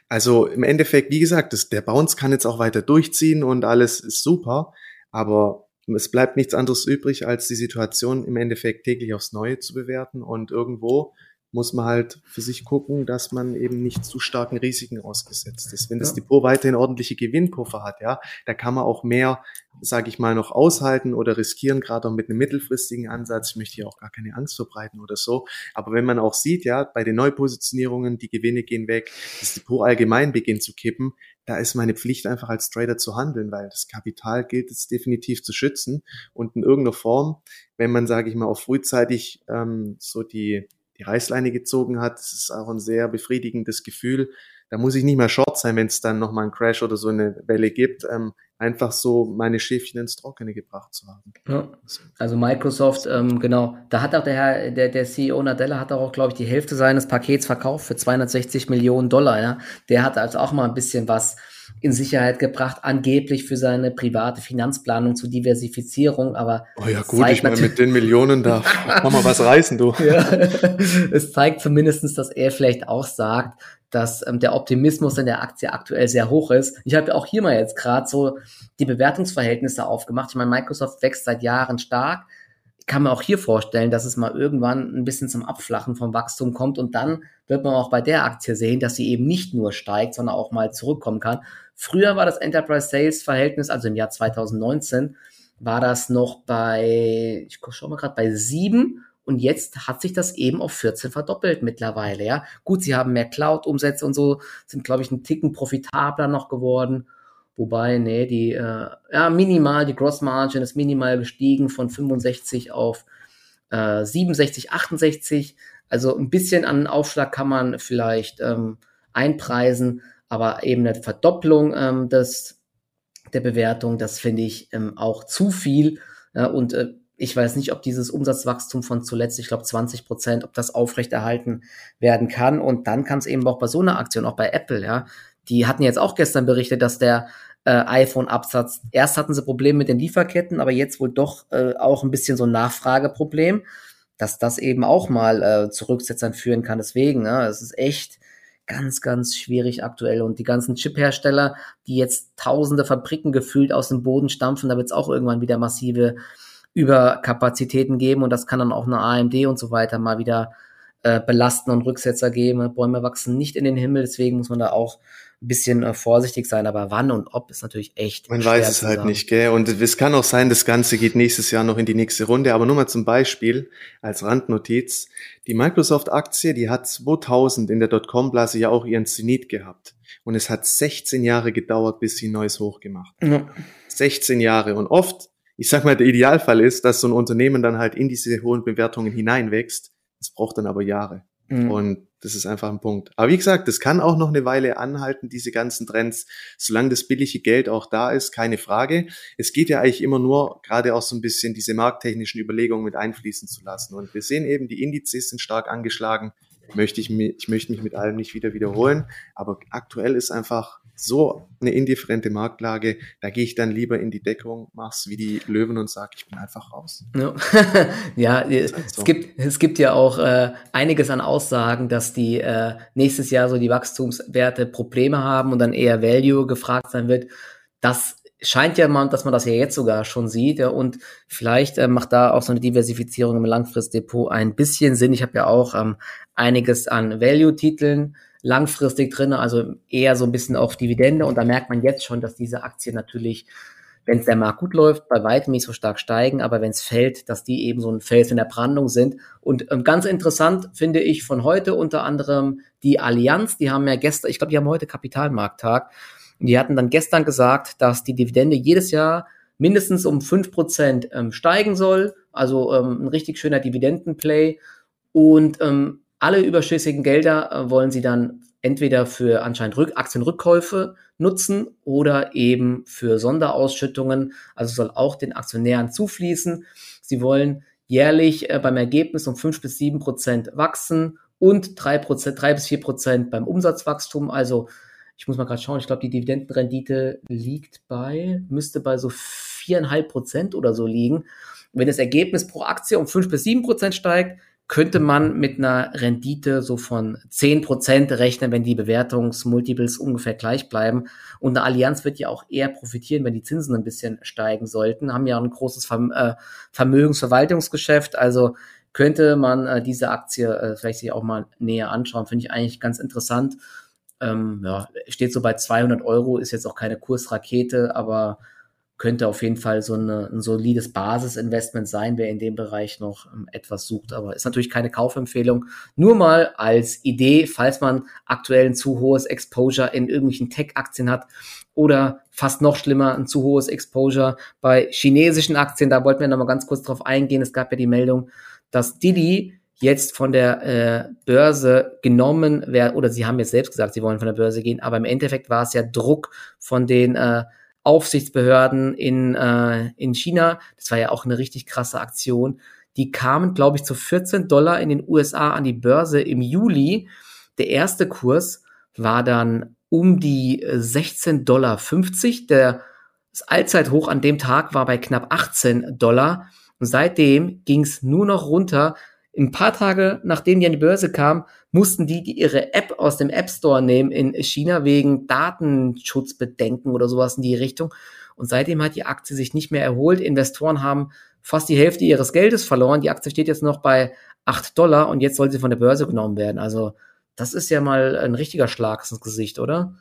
B: Also im Endeffekt, wie gesagt, das, der Bounce kann jetzt auch weiter durchziehen und alles ist super. Aber es bleibt nichts anderes übrig, als die Situation im Endeffekt täglich aufs Neue zu bewerten und irgendwo muss man halt für sich gucken, dass man eben nicht zu starken Risiken ausgesetzt ist. Wenn das Depot weiterhin ordentliche Gewinnpuffer hat, ja, da kann man auch mehr, sage ich mal, noch aushalten oder riskieren, gerade auch mit einem mittelfristigen Ansatz. Ich möchte hier auch gar keine Angst verbreiten oder so. Aber wenn man auch sieht, ja, bei den Neupositionierungen, die Gewinne gehen weg, das Depot allgemein beginnt zu kippen, da ist meine Pflicht einfach als Trader zu handeln, weil das Kapital gilt es definitiv zu schützen und in irgendeiner Form, wenn man, sage ich mal, auch frühzeitig ähm, so die die Reißleine gezogen hat. Das ist auch ein sehr befriedigendes Gefühl. Da muss ich nicht mehr short sein, wenn es dann nochmal einen Crash oder so eine Welle gibt. Ähm, einfach so meine Schäfchen ins Trockene gebracht zu haben.
A: Ja. Also Microsoft, ähm, genau, da hat auch der Herr, der, der CEO Nadella hat auch, glaube ich, die Hälfte seines Pakets verkauft für 260 Millionen Dollar. Ja? Der hat also auch mal ein bisschen was in Sicherheit gebracht, angeblich für seine private Finanzplanung zur Diversifizierung, aber
B: oh ja gut, ich meine mit den Millionen da kann man was reißen, du. ja,
A: es zeigt zumindestens, dass er vielleicht auch sagt, dass ähm, der Optimismus in der Aktie aktuell sehr hoch ist. Ich habe ja auch hier mal jetzt gerade so die Bewertungsverhältnisse aufgemacht. Ich meine, Microsoft wächst seit Jahren stark. Kann mir auch hier vorstellen, dass es mal irgendwann ein bisschen zum Abflachen vom Wachstum kommt und dann wird man auch bei der Aktie sehen, dass sie eben nicht nur steigt, sondern auch mal zurückkommen kann. Früher war das Enterprise Sales Verhältnis, also im Jahr 2019, war das noch bei, ich schau mal gerade, bei sieben und jetzt hat sich das eben auf 14 verdoppelt mittlerweile, ja. Gut, sie haben mehr Cloud-Umsätze und so, sind, glaube ich, einen Ticken profitabler noch geworden. Wobei, nee, die, äh, ja, minimal, die Gross Margin ist minimal gestiegen von 65 auf äh, 67, 68. Also ein bisschen an Aufschlag kann man vielleicht ähm, einpreisen, aber eben eine Verdopplung ähm, des, der Bewertung, das finde ich ähm, auch zu viel. Ja, und äh, ich weiß nicht, ob dieses Umsatzwachstum von zuletzt, ich glaube 20 Prozent, ob das aufrechterhalten werden kann. Und dann kann es eben auch bei so einer Aktion, auch bei Apple, ja, die hatten jetzt auch gestern berichtet, dass der äh, iPhone-Absatz, erst hatten sie Probleme mit den Lieferketten, aber jetzt wohl doch äh, auch ein bisschen so ein Nachfrageproblem, dass das eben auch mal äh, zu Rücksetzern führen kann. Deswegen, ne, es ist echt ganz, ganz schwierig aktuell. Und die ganzen Chip-Hersteller, die jetzt tausende Fabriken gefühlt aus dem Boden stampfen, da wird es auch irgendwann wieder massive Überkapazitäten geben und das kann dann auch eine AMD und so weiter mal wieder äh, belasten und Rücksetzer geben. Bäume wachsen nicht in den Himmel, deswegen muss man da auch ein bisschen äh, vorsichtig sein, aber wann und ob ist natürlich echt.
B: Man weiß es halt sagen. nicht, gell? Und es kann auch sein, das Ganze geht nächstes Jahr noch in die nächste Runde. Aber nur mal zum Beispiel als Randnotiz. Die Microsoft-Aktie, die hat 2000 in der Dotcom-Blase ja auch ihren Zenit gehabt. Und es hat 16 Jahre gedauert, bis sie ein neues Hoch gemacht hat. Ja. 16 Jahre. Und oft ich sag mal, der Idealfall ist, dass so ein Unternehmen dann halt in diese hohen Bewertungen hineinwächst. Es braucht dann aber Jahre. Mhm. Und Das ist einfach ein Punkt. Aber wie gesagt, das kann auch noch eine Weile anhalten, diese ganzen Trends, solange das billige Geld auch da ist, keine Frage. Es geht ja eigentlich immer nur, gerade auch so ein bisschen diese markttechnischen Überlegungen mit einfließen zu lassen. Und wir sehen eben, die Indizes sind stark angeschlagen. Möchte ich, ich möchte mich mit allem nicht wieder wiederholen. Aber aktuell ist einfach so eine indifferente Marktlage, da gehe ich dann lieber in die Deckung, mach's wie die Löwen und sag, ich bin einfach raus.
A: Ja, ja es, so. gibt, es gibt ja auch äh, einiges an Aussagen, dass die äh, nächstes Jahr so die Wachstumswerte Probleme haben und dann eher Value gefragt sein wird. Das scheint ja mal, dass man das ja jetzt sogar schon sieht. Ja, und vielleicht äh, macht da auch so eine Diversifizierung im Langfristdepot ein bisschen Sinn. Ich habe ja auch ähm, einiges an Value-Titeln langfristig drin, also eher so ein bisschen auf Dividende. Und da merkt man jetzt schon, dass diese Aktien natürlich, wenn es der Markt gut läuft, bei weitem nicht so stark steigen, aber wenn es fällt, dass die eben so ein Fels in der Brandung sind. Und ähm, ganz interessant finde ich von heute unter anderem die Allianz, die haben ja gestern, ich glaube, die haben heute Kapitalmarkttag. Die hatten dann gestern gesagt, dass die Dividende jedes Jahr mindestens um fünf Prozent ähm, steigen soll. Also ähm, ein richtig schöner Dividendenplay. Und ähm, alle überschüssigen Gelder äh, wollen sie dann entweder für anscheinend Rück Aktienrückkäufe nutzen oder eben für Sonderausschüttungen. Also soll auch den Aktionären zufließen. Sie wollen jährlich äh, beim Ergebnis um fünf bis sieben Prozent wachsen und drei Prozent, drei bis vier Prozent beim Umsatzwachstum. Also ich muss mal gerade schauen, ich glaube, die Dividendenrendite liegt bei, müsste bei so viereinhalb Prozent oder so liegen. wenn das Ergebnis pro Aktie um fünf bis sieben Prozent steigt, könnte man mit einer Rendite so von zehn Prozent rechnen, wenn die Bewertungsmultiples ungefähr gleich bleiben. Und eine Allianz wird ja auch eher profitieren, wenn die Zinsen ein bisschen steigen sollten. Haben ja ein großes äh, Vermögensverwaltungsgeschäft. Also könnte man äh, diese Aktie äh, vielleicht sich auch mal näher anschauen. Finde ich eigentlich ganz interessant. Ähm, ja, steht so bei 200 Euro, ist jetzt auch keine Kursrakete, aber könnte auf jeden Fall so eine, ein solides Basisinvestment sein, wer in dem Bereich noch ähm, etwas sucht. Aber ist natürlich keine Kaufempfehlung. Nur mal als Idee, falls man aktuell ein zu hohes Exposure in irgendwelchen Tech-Aktien hat oder fast noch schlimmer, ein zu hohes Exposure bei chinesischen Aktien. Da wollten wir noch mal ganz kurz drauf eingehen. Es gab ja die Meldung, dass Didi jetzt von der äh, Börse genommen werden, oder sie haben jetzt selbst gesagt, sie wollen von der Börse gehen, aber im Endeffekt war es ja Druck von den äh, Aufsichtsbehörden in, äh, in China. Das war ja auch eine richtig krasse Aktion. Die kamen, glaube ich, zu 14 Dollar in den USA an die Börse im Juli. Der erste Kurs war dann um die 16,50 Dollar. Der, das Allzeithoch an dem Tag war bei knapp 18 Dollar. Und seitdem ging es nur noch runter ein paar Tage nachdem die an die Börse kam, mussten die, die ihre App aus dem App Store nehmen in China wegen Datenschutzbedenken oder sowas in die Richtung. Und seitdem hat die Aktie sich nicht mehr erholt. Investoren haben fast die Hälfte ihres Geldes verloren. Die Aktie steht jetzt noch bei 8 Dollar und jetzt soll sie von der Börse genommen werden. Also das ist ja mal ein richtiger Schlag ins Gesicht, oder?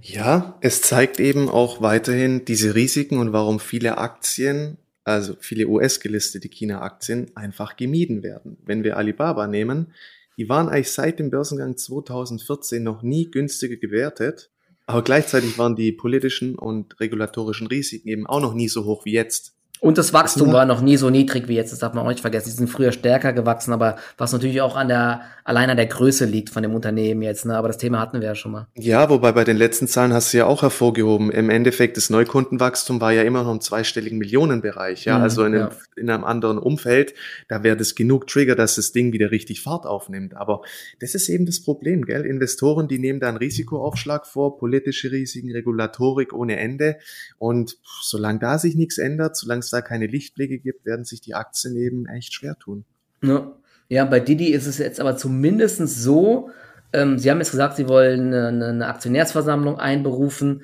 B: Ja, es zeigt eben auch weiterhin diese Risiken und warum viele Aktien also viele US-gelistete China-Aktien, einfach gemieden werden. Wenn wir Alibaba nehmen, die waren eigentlich seit dem Börsengang 2014 noch nie günstiger gewertet, aber gleichzeitig waren die politischen und regulatorischen Risiken eben auch noch nie so hoch wie jetzt.
A: Und das Wachstum war noch nie so niedrig wie jetzt, das darf man auch nicht vergessen. Die sind früher stärker gewachsen, aber was natürlich auch an der, allein an der Größe liegt von dem Unternehmen jetzt, ne? Aber das Thema hatten wir ja schon mal.
B: Ja, wobei bei den letzten Zahlen hast du ja auch hervorgehoben. Im Endeffekt, das Neukundenwachstum war ja immer noch im zweistelligen Millionenbereich, ja. Mhm, also in einem, ja. in einem anderen Umfeld, da wäre das genug Trigger, dass das Ding wieder richtig Fahrt aufnimmt. Aber das ist eben das Problem, gell? Investoren, die nehmen da einen Risikoaufschlag vor, politische Risiken, Regulatorik ohne Ende. Und solange da sich nichts ändert, solange es da keine Lichtblicke gibt, werden sich die Aktien eben echt schwer tun.
A: Ja, ja bei Didi ist es jetzt aber zumindest so, ähm, Sie haben jetzt gesagt, Sie wollen eine, eine Aktionärsversammlung einberufen,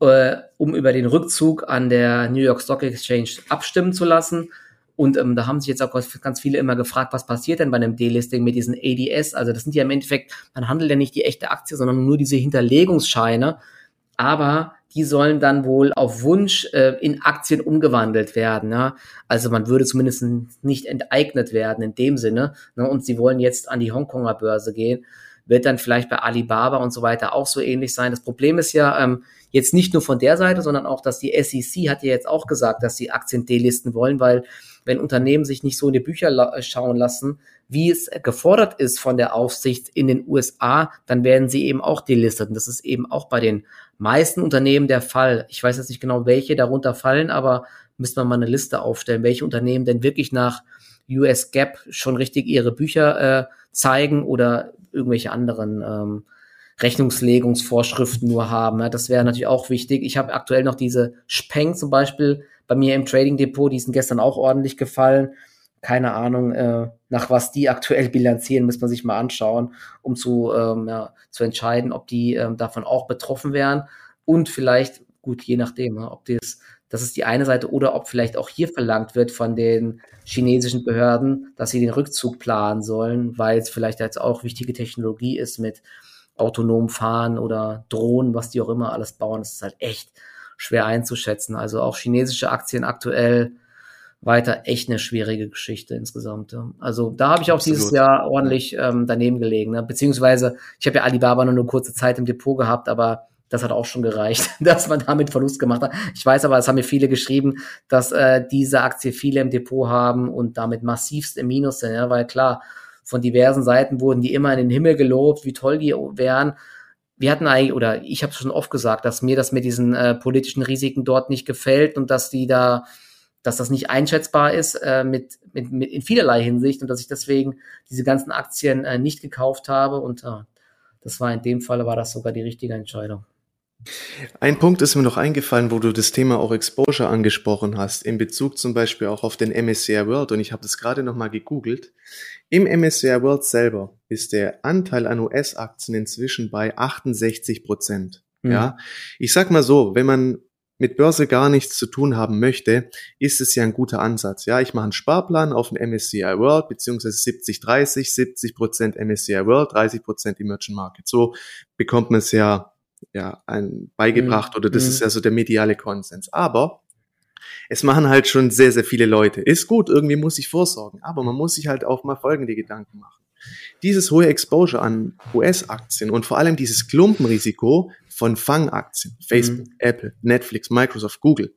A: äh, um über den Rückzug an der New York Stock Exchange abstimmen zu lassen. Und ähm, da haben sich jetzt auch ganz viele immer gefragt, was passiert denn bei einem Delisting mit diesen ADS? Also das sind ja im Endeffekt, man handelt ja nicht die echte Aktie, sondern nur diese Hinterlegungsscheine. Aber die sollen dann wohl auf Wunsch äh, in Aktien umgewandelt werden. Ja? Also man würde zumindest nicht enteignet werden in dem Sinne. Ne? Und sie wollen jetzt an die Hongkonger Börse gehen. Wird dann vielleicht bei Alibaba und so weiter auch so ähnlich sein. Das Problem ist ja ähm, jetzt nicht nur von der Seite, sondern auch, dass die SEC hat ja jetzt auch gesagt, dass sie Aktien delisten wollen, weil wenn Unternehmen sich nicht so in die Bücher la schauen lassen, wie es gefordert ist von der Aufsicht in den USA, dann werden sie eben auch delistet. Und das ist eben auch bei den meisten Unternehmen der Fall. Ich weiß jetzt nicht genau, welche darunter fallen, aber müsste man mal eine Liste aufstellen, welche Unternehmen denn wirklich nach US Gap schon richtig ihre Bücher äh, zeigen oder irgendwelche anderen ähm, Rechnungslegungsvorschriften nur haben. Ja, das wäre natürlich auch wichtig. Ich habe aktuell noch diese Speng zum Beispiel bei mir im Trading Depot, die sind gestern auch ordentlich gefallen. Keine Ahnung, äh, nach was die aktuell bilanzieren, muss man sich mal anschauen, um zu, ähm, ja, zu entscheiden, ob die ähm, davon auch betroffen wären. Und vielleicht, gut, je nachdem, ja, ob das, das ist die eine Seite, oder ob vielleicht auch hier verlangt wird von den chinesischen Behörden, dass sie den Rückzug planen sollen, weil es vielleicht jetzt auch wichtige Technologie ist mit autonom fahren oder Drohnen, was die auch immer alles bauen. Das ist halt echt schwer einzuschätzen. Also auch chinesische Aktien aktuell weiter echt eine schwierige Geschichte insgesamt. Also da habe ich auch Absolut. dieses Jahr ordentlich ähm, daneben gelegen. Ne? Beziehungsweise ich habe ja Alibaba nur eine kurze Zeit im Depot gehabt, aber das hat auch schon gereicht, dass man damit Verlust gemacht hat. Ich weiß aber, es haben mir viele geschrieben, dass äh, diese Aktie viele im Depot haben und damit massivst im Minus sind, ja, weil klar, von diversen Seiten wurden die immer in den Himmel gelobt, wie toll die wären. Wir hatten eigentlich, oder ich habe schon oft gesagt, dass mir das mit diesen äh, politischen Risiken dort nicht gefällt und dass die da, dass das nicht einschätzbar ist äh, mit, mit, mit in vielerlei Hinsicht und dass ich deswegen diese ganzen Aktien äh, nicht gekauft habe und äh, das war in dem Falle war das sogar die richtige Entscheidung.
B: Ein Punkt ist mir noch eingefallen, wo du das Thema auch Exposure angesprochen hast, in Bezug zum Beispiel auch auf den MSCI World. Und ich habe das gerade noch mal gegoogelt. Im MSCI World selber ist der Anteil an US-Aktien inzwischen bei 68 Prozent. Mhm. Ja, ich sag mal so, wenn man mit Börse gar nichts zu tun haben möchte, ist es ja ein guter Ansatz. Ja, ich mache einen Sparplan auf dem MSCI World, beziehungsweise 70, 30, 70 Prozent MSCI World, 30 Prozent Emerging Market. So bekommt man es ja ja, ein, beigebracht mhm. oder das mhm. ist ja so der mediale Konsens. Aber es machen halt schon sehr, sehr viele Leute. Ist gut, irgendwie muss ich vorsorgen, aber man muss sich halt auch mal folgende Gedanken machen. Dieses hohe Exposure an US-Aktien und vor allem dieses Klumpenrisiko von Fangaktien, Facebook, mhm. Apple, Netflix, Microsoft, Google,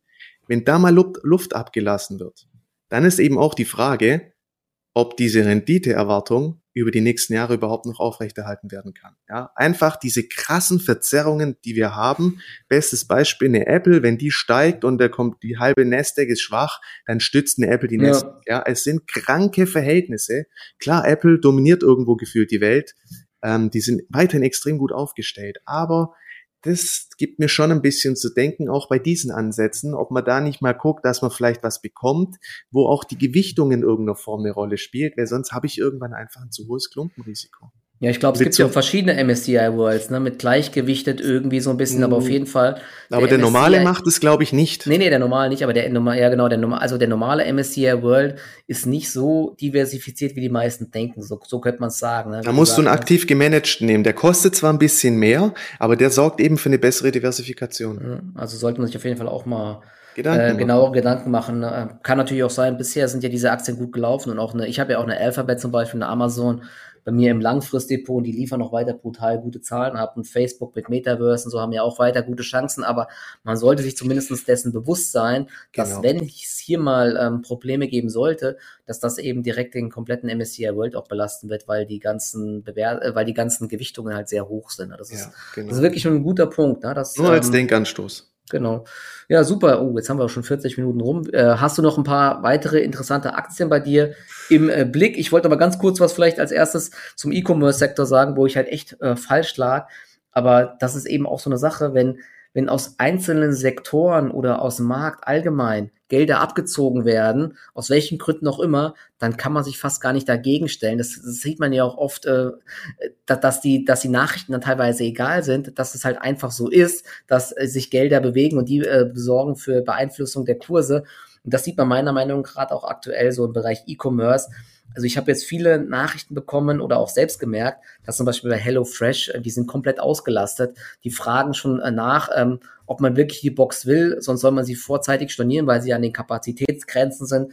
B: wenn da mal Luft abgelassen wird, dann ist eben auch die Frage, ob diese Renditeerwartung über die nächsten Jahre überhaupt noch aufrechterhalten werden kann. Ja, einfach diese krassen Verzerrungen, die wir haben. Bestes Beispiel eine Apple, wenn die steigt und da kommt die halbe Nasdaq ist schwach, dann stützt eine Apple die ja. Nasdaq. Ja, es sind kranke Verhältnisse. Klar, Apple dominiert irgendwo gefühlt die Welt. Ähm, die sind weiterhin extrem gut aufgestellt, aber das gibt mir schon ein bisschen zu denken, auch bei diesen Ansätzen, ob man da nicht mal guckt, dass man vielleicht was bekommt, wo auch die Gewichtung in irgendeiner Form eine Rolle spielt, weil sonst habe ich irgendwann einfach ein zu hohes Klumpenrisiko.
A: Ja, ich glaube, es gibt ja verschiedene MSCI Worlds, ne, mit gleichgewichtet irgendwie so ein bisschen, aber auf mm. jeden Fall.
B: Der aber der MSCI, normale macht es, glaube ich, nicht.
A: Nee, nee, der normale nicht, aber der ja genau, der also der normale MSCI World ist nicht so diversifiziert, wie die meisten denken. So, so könnte man es sagen. Ne?
B: Da musst du einen aktiv gemanagten nehmen. Der kostet zwar ein bisschen mehr, aber der sorgt eben für eine bessere Diversifikation.
A: Also sollte man sich auf jeden Fall auch mal Gedanken äh, genauere Gedanken machen. Ne? Kann natürlich auch sein, bisher sind ja diese Aktien gut gelaufen und auch eine, ich habe ja auch eine Alphabet zum Beispiel, eine Amazon, bei mir im Langfristdepot und die liefern noch weiter brutal gute Zahlen ab und Facebook mit Metaverse und so haben ja auch weiter gute Chancen, aber man sollte sich zumindest dessen bewusst sein, dass genau. wenn es hier mal ähm, Probleme geben sollte, dass das eben direkt den kompletten MSCI World auch belasten wird, weil die ganzen Bewer äh, weil die ganzen Gewichtungen halt sehr hoch sind. Das, ja, ist, genau. das ist wirklich schon ein guter Punkt. Ne? Das,
B: Nur als ähm, Denkanstoß.
A: Genau. Ja, super. Oh, jetzt haben wir auch schon 40 Minuten rum. Äh, hast du noch ein paar weitere interessante Aktien bei dir im äh, Blick? Ich wollte aber ganz kurz was vielleicht als erstes zum E-Commerce-Sektor sagen, wo ich halt echt äh, falsch lag. Aber das ist eben auch so eine Sache, wenn wenn aus einzelnen Sektoren oder aus dem Markt allgemein Gelder abgezogen werden, aus welchen Gründen auch immer, dann kann man sich fast gar nicht dagegen stellen. Das, das sieht man ja auch oft, äh, dass, die, dass die Nachrichten dann teilweise egal sind, dass es halt einfach so ist, dass äh, sich Gelder bewegen und die äh, besorgen für Beeinflussung der Kurse. Und das sieht man meiner Meinung nach gerade auch aktuell so im Bereich E-Commerce also ich habe jetzt viele Nachrichten bekommen oder auch selbst gemerkt, dass zum Beispiel bei HelloFresh, äh, die sind komplett ausgelastet. Die fragen schon äh, nach, ähm, ob man wirklich die Box will, sonst soll man sie vorzeitig stornieren, weil sie an den Kapazitätsgrenzen sind.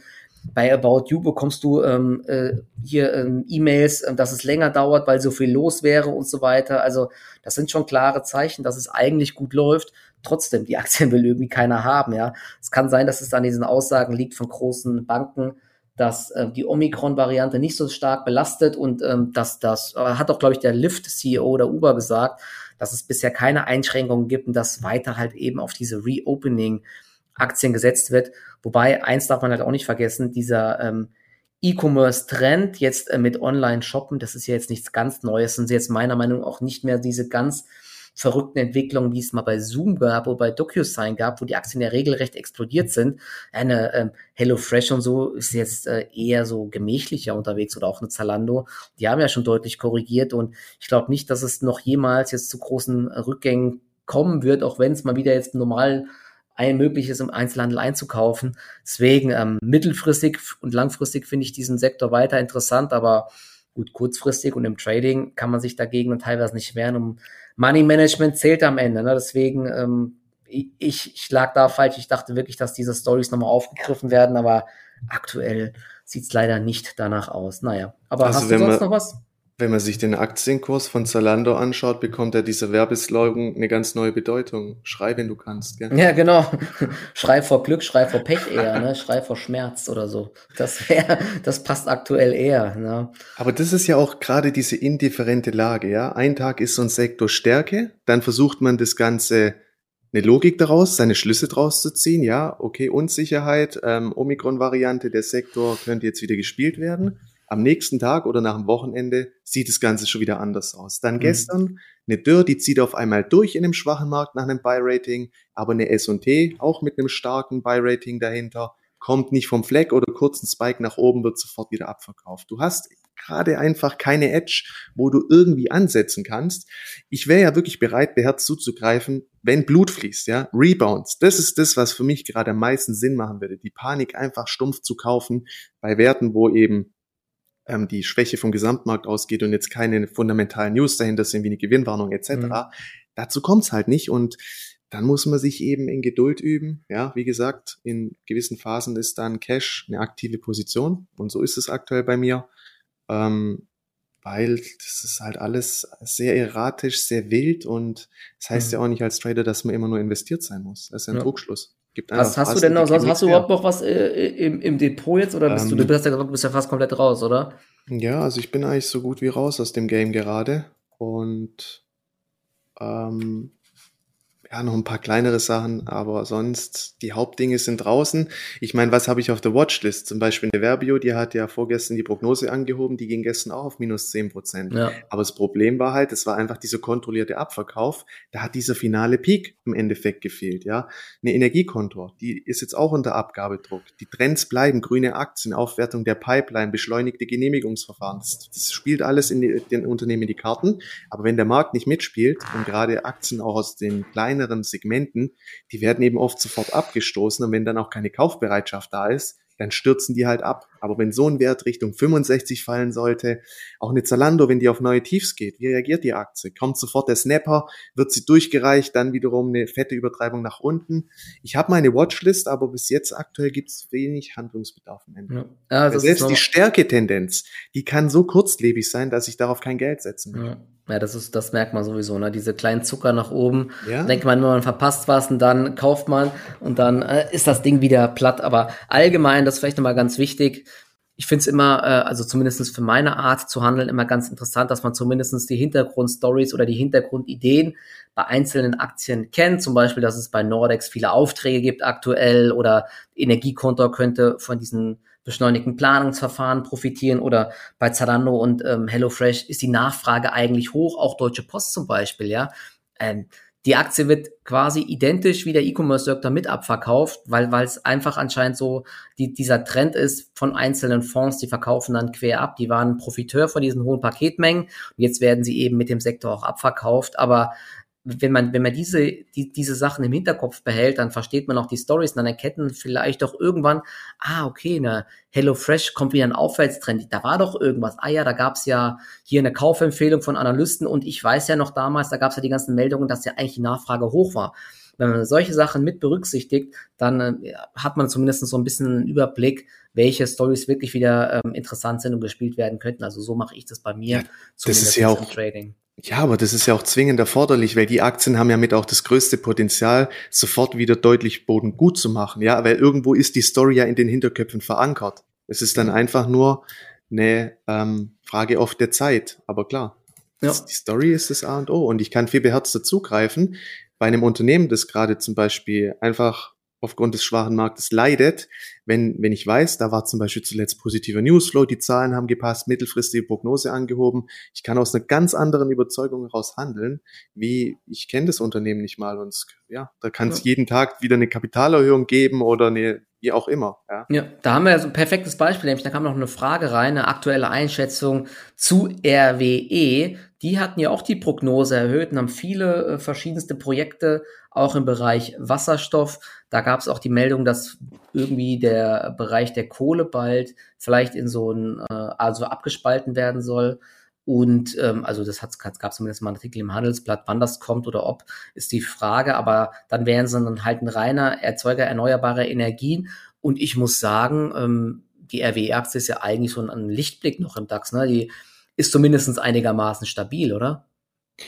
A: Bei About You bekommst du ähm, äh, hier ähm, E-Mails, äh, dass es länger dauert, weil so viel los wäre und so weiter. Also das sind schon klare Zeichen, dass es eigentlich gut läuft. Trotzdem, die Aktien will irgendwie keiner haben, ja. Es kann sein, dass es an diesen Aussagen liegt von großen Banken, dass äh, die Omikron-Variante nicht so stark belastet und ähm, dass das, äh, hat auch, glaube ich, der Lyft-CEO der Uber gesagt, dass es bisher keine Einschränkungen gibt und dass weiter halt eben auf diese Reopening-Aktien gesetzt wird. Wobei, eins darf man halt auch nicht vergessen, dieser ähm, E-Commerce-Trend jetzt äh, mit Online-Shoppen, das ist ja jetzt nichts ganz Neues, sind jetzt meiner Meinung nach auch nicht mehr diese ganz verrückten Entwicklungen, wie es mal bei Zoom gab oder bei DocuSign gab, wo die Aktien ja regelrecht explodiert sind. Eine ähm, HelloFresh und so ist jetzt äh, eher so gemächlicher unterwegs oder auch eine Zalando. Die haben ja schon deutlich korrigiert und ich glaube nicht, dass es noch jemals jetzt zu großen Rückgängen kommen wird, auch wenn es mal wieder jetzt normal ein mögliches im Einzelhandel einzukaufen. Deswegen ähm, mittelfristig und langfristig finde ich diesen Sektor weiter interessant, aber gut, kurzfristig und im Trading kann man sich dagegen und teilweise nicht wehren. Um Money Management zählt am Ende. Ne? Deswegen, ähm, ich, ich lag da falsch. Ich dachte wirklich, dass diese Stories nochmal aufgegriffen werden, aber aktuell sieht es leider nicht danach aus. Naja, aber also hast du sonst
B: noch was? Wenn man sich den Aktienkurs von Zalando anschaut, bekommt ja dieser Werbeslogan eine ganz neue Bedeutung. Schrei, wenn du kannst.
A: Gell? Ja, genau. Schrei vor Glück, schrei vor Pech eher, ne? Schrei vor Schmerz oder so. Das wäre, das passt aktuell eher. Ne?
B: Aber das ist ja auch gerade diese indifferente Lage, ja. Ein Tag ist so ein Sektor Stärke, dann versucht man das Ganze eine Logik daraus, seine Schlüsse draus zu ziehen. Ja, okay, Unsicherheit, ähm, Omikron-Variante, der Sektor könnte jetzt wieder gespielt werden am nächsten Tag oder nach dem Wochenende sieht das Ganze schon wieder anders aus. Dann mhm. gestern eine Dürr, die zieht auf einmal durch in einem schwachen Markt nach einem Buy-Rating, aber eine S&T auch mit einem starken Buy-Rating dahinter kommt nicht vom Fleck oder kurzen Spike nach oben, wird sofort wieder abverkauft. Du hast gerade einfach keine Edge, wo du irgendwie ansetzen kannst. Ich wäre ja wirklich bereit, beherzt zuzugreifen, wenn Blut fließt, ja. Rebounds. Das ist das, was für mich gerade am meisten Sinn machen würde. Die Panik einfach stumpf zu kaufen bei Werten, wo eben ähm, die Schwäche vom Gesamtmarkt ausgeht und jetzt keine fundamentalen News dahinter sind wie eine Gewinnwarnung etc. Mhm. Dazu kommt's halt nicht und dann muss man sich eben in Geduld üben. Ja, wie gesagt, in gewissen Phasen ist dann Cash eine aktive Position und so ist es aktuell bei mir, ähm, weil das ist halt alles sehr erratisch, sehr wild und das heißt mhm. ja auch nicht als Trader, dass man immer nur investiert sein muss. Das ist ja ein ja. Druckschluss.
A: Gibt was hast du denn noch? Sonst hast du überhaupt noch was äh, im, im Depot jetzt? Oder bist ähm, du, du bist ja, du bist ja fast komplett raus, oder?
B: Ja, also ich bin eigentlich so gut wie raus aus dem Game gerade. Und ähm, ja, noch ein paar kleinere Sachen, aber sonst, die Hauptdinge sind draußen. Ich meine, was habe ich auf der Watchlist? Zum Beispiel eine Verbio, die hat ja vorgestern die Prognose angehoben, die ging gestern auch auf minus zehn Prozent. Ja. Aber das Problem war halt, es war einfach dieser kontrollierte Abverkauf. Da hat dieser finale Peak im Endeffekt gefehlt, ja. Eine Energiekontor, die ist jetzt auch unter Abgabedruck. Die Trends bleiben, grüne Aktien, Aufwertung der Pipeline, beschleunigte Genehmigungsverfahren. Das, das spielt alles in die, den Unternehmen die Karten. Aber wenn der Markt nicht mitspielt und gerade Aktien auch aus den kleinen kleineren Segmenten, die werden eben oft sofort abgestoßen und wenn dann auch keine Kaufbereitschaft da ist, dann stürzen die halt ab. Aber wenn so ein Wert Richtung 65 fallen sollte, auch eine Zalando, wenn die auf neue Tiefs geht, wie reagiert die Aktie? Kommt sofort der Snapper, wird sie durchgereicht, dann wiederum eine fette Übertreibung nach unten. Ich habe meine Watchlist, aber bis jetzt aktuell gibt es wenig Handlungsbedarf am Ende. Ja. Also selbst die Stärketendenz, die kann so kurzlebig sein, dass ich darauf kein Geld setzen
A: will. Ja. Ja, das ist, das merkt man sowieso, ne? Diese kleinen Zucker nach oben. Ja. Denkt man, wenn man verpasst was und dann kauft man und dann äh, ist das Ding wieder platt. Aber allgemein, das ist vielleicht nochmal ganz wichtig. Ich finde es immer, äh, also zumindest für meine Art zu handeln, immer ganz interessant, dass man zumindest die Hintergrundstories oder die Hintergrundideen bei einzelnen Aktien kennt. Zum Beispiel, dass es bei Nordex viele Aufträge gibt aktuell oder Energiekonto könnte von diesen beschleunigten Planungsverfahren profitieren oder bei Zalando und ähm, HelloFresh ist die Nachfrage eigentlich hoch, auch Deutsche Post zum Beispiel, ja. Ähm, die Aktie wird quasi identisch wie der E-Commerce-Sektor mit abverkauft, weil es einfach anscheinend so die, dieser Trend ist von einzelnen Fonds, die verkaufen dann quer ab. Die waren Profiteur von diesen hohen Paketmengen und jetzt werden sie eben mit dem Sektor auch abverkauft. Aber wenn man, wenn man diese, die, diese Sachen im Hinterkopf behält, dann versteht man auch die Stories, dann erkennen vielleicht doch irgendwann, ah, okay, ne, HelloFresh kommt wieder ein Aufwärtstrend. Da war doch irgendwas. Ah ja, da gab's ja hier eine Kaufempfehlung von Analysten und ich weiß ja noch damals, da gab's ja die ganzen Meldungen, dass ja eigentlich die Nachfrage hoch war. Wenn man solche Sachen mit berücksichtigt, dann äh, hat man zumindest so ein bisschen einen Überblick, welche Stories wirklich wieder ähm, interessant sind und gespielt werden könnten. Also so mache ich das bei mir, ja,
B: das ist ja auch, Trading Ja, aber das ist ja auch zwingend erforderlich, weil die Aktien haben ja mit auch das größte Potenzial, sofort wieder deutlich Boden gut zu machen. Ja, weil irgendwo ist die Story ja in den Hinterköpfen verankert. Es ist dann einfach nur eine ähm, Frage oft der Zeit. Aber klar, ja. die Story ist das A und O. Und ich kann viel beherzter zugreifen. Bei einem Unternehmen, das gerade zum Beispiel einfach aufgrund des schwachen Marktes leidet, wenn, wenn ich weiß, da war zum Beispiel zuletzt positiver Newsflow, die Zahlen haben gepasst, mittelfristige Prognose angehoben, ich kann aus einer ganz anderen Überzeugung heraus handeln, wie ich kenne das Unternehmen nicht mal und ja, da kann es ja. jeden Tag wieder eine Kapitalerhöhung geben oder eine wie auch immer.
A: Ja, ja da haben wir so ein perfektes Beispiel, nämlich da kam noch eine Frage rein, eine aktuelle Einschätzung zu RWE. Die hatten ja auch die Prognose erhöht und haben viele äh, verschiedenste Projekte auch im Bereich Wasserstoff. Da gab es auch die Meldung, dass irgendwie der Bereich der Kohle bald vielleicht in so ein, äh, also abgespalten werden soll. Und ähm, also das gab zumindest mal einen Artikel im Handelsblatt, wann das kommt oder ob, ist die Frage. Aber dann wären sie dann halt ein reiner Erzeuger erneuerbarer Energien. Und ich muss sagen, ähm, die RWE-Aktie ist ja eigentlich so ein, Lichtblick noch im DAX. Ne? Die ist zumindest einigermaßen stabil, oder?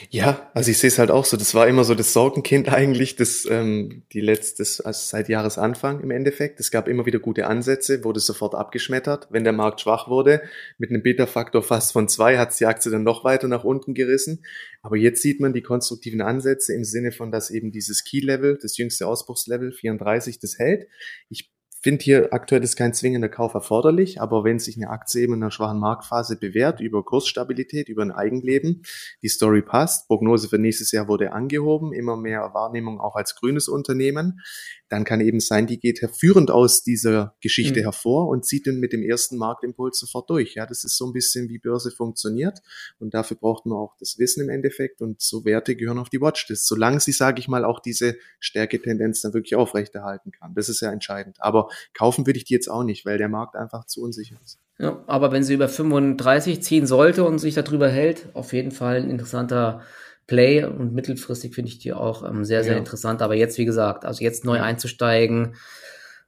B: Ja, also ich sehe es halt auch so. Das war immer so das Sorgenkind eigentlich, das ähm, die letztes, also seit Jahresanfang im Endeffekt. Es gab immer wieder gute Ansätze, wurde sofort abgeschmettert. Wenn der Markt schwach wurde, mit einem Beta-Faktor fast von zwei, hat die Aktie dann noch weiter nach unten gerissen. Aber jetzt sieht man die konstruktiven Ansätze im Sinne von, dass eben dieses Key-Level, das jüngste Ausbruchslevel 34, das hält. Ich finde hier aktuell ist kein zwingender Kauf erforderlich, aber wenn sich eine Aktie eben in einer schwachen Marktphase bewährt, über Kursstabilität, über ein Eigenleben, die Story passt, Prognose für nächstes Jahr wurde angehoben, immer mehr Wahrnehmung auch als grünes Unternehmen, dann kann eben sein, die geht herführend aus dieser Geschichte mhm. hervor und zieht dann mit dem ersten Marktimpuls sofort durch. Ja, das ist so ein bisschen wie Börse funktioniert und dafür braucht man auch das Wissen im Endeffekt und so Werte gehören auf die Watchlist, solange sie, sage ich mal, auch diese Stärketendenz dann wirklich aufrechterhalten kann. Das ist ja entscheidend. Aber kaufen würde ich die jetzt auch nicht, weil der Markt einfach zu unsicher ist.
A: Ja, aber wenn sie über 35 ziehen sollte und sich darüber hält, auf jeden Fall ein interessanter Play und mittelfristig finde ich die auch ähm, sehr, sehr ja. interessant. Aber jetzt, wie gesagt, also jetzt neu einzusteigen,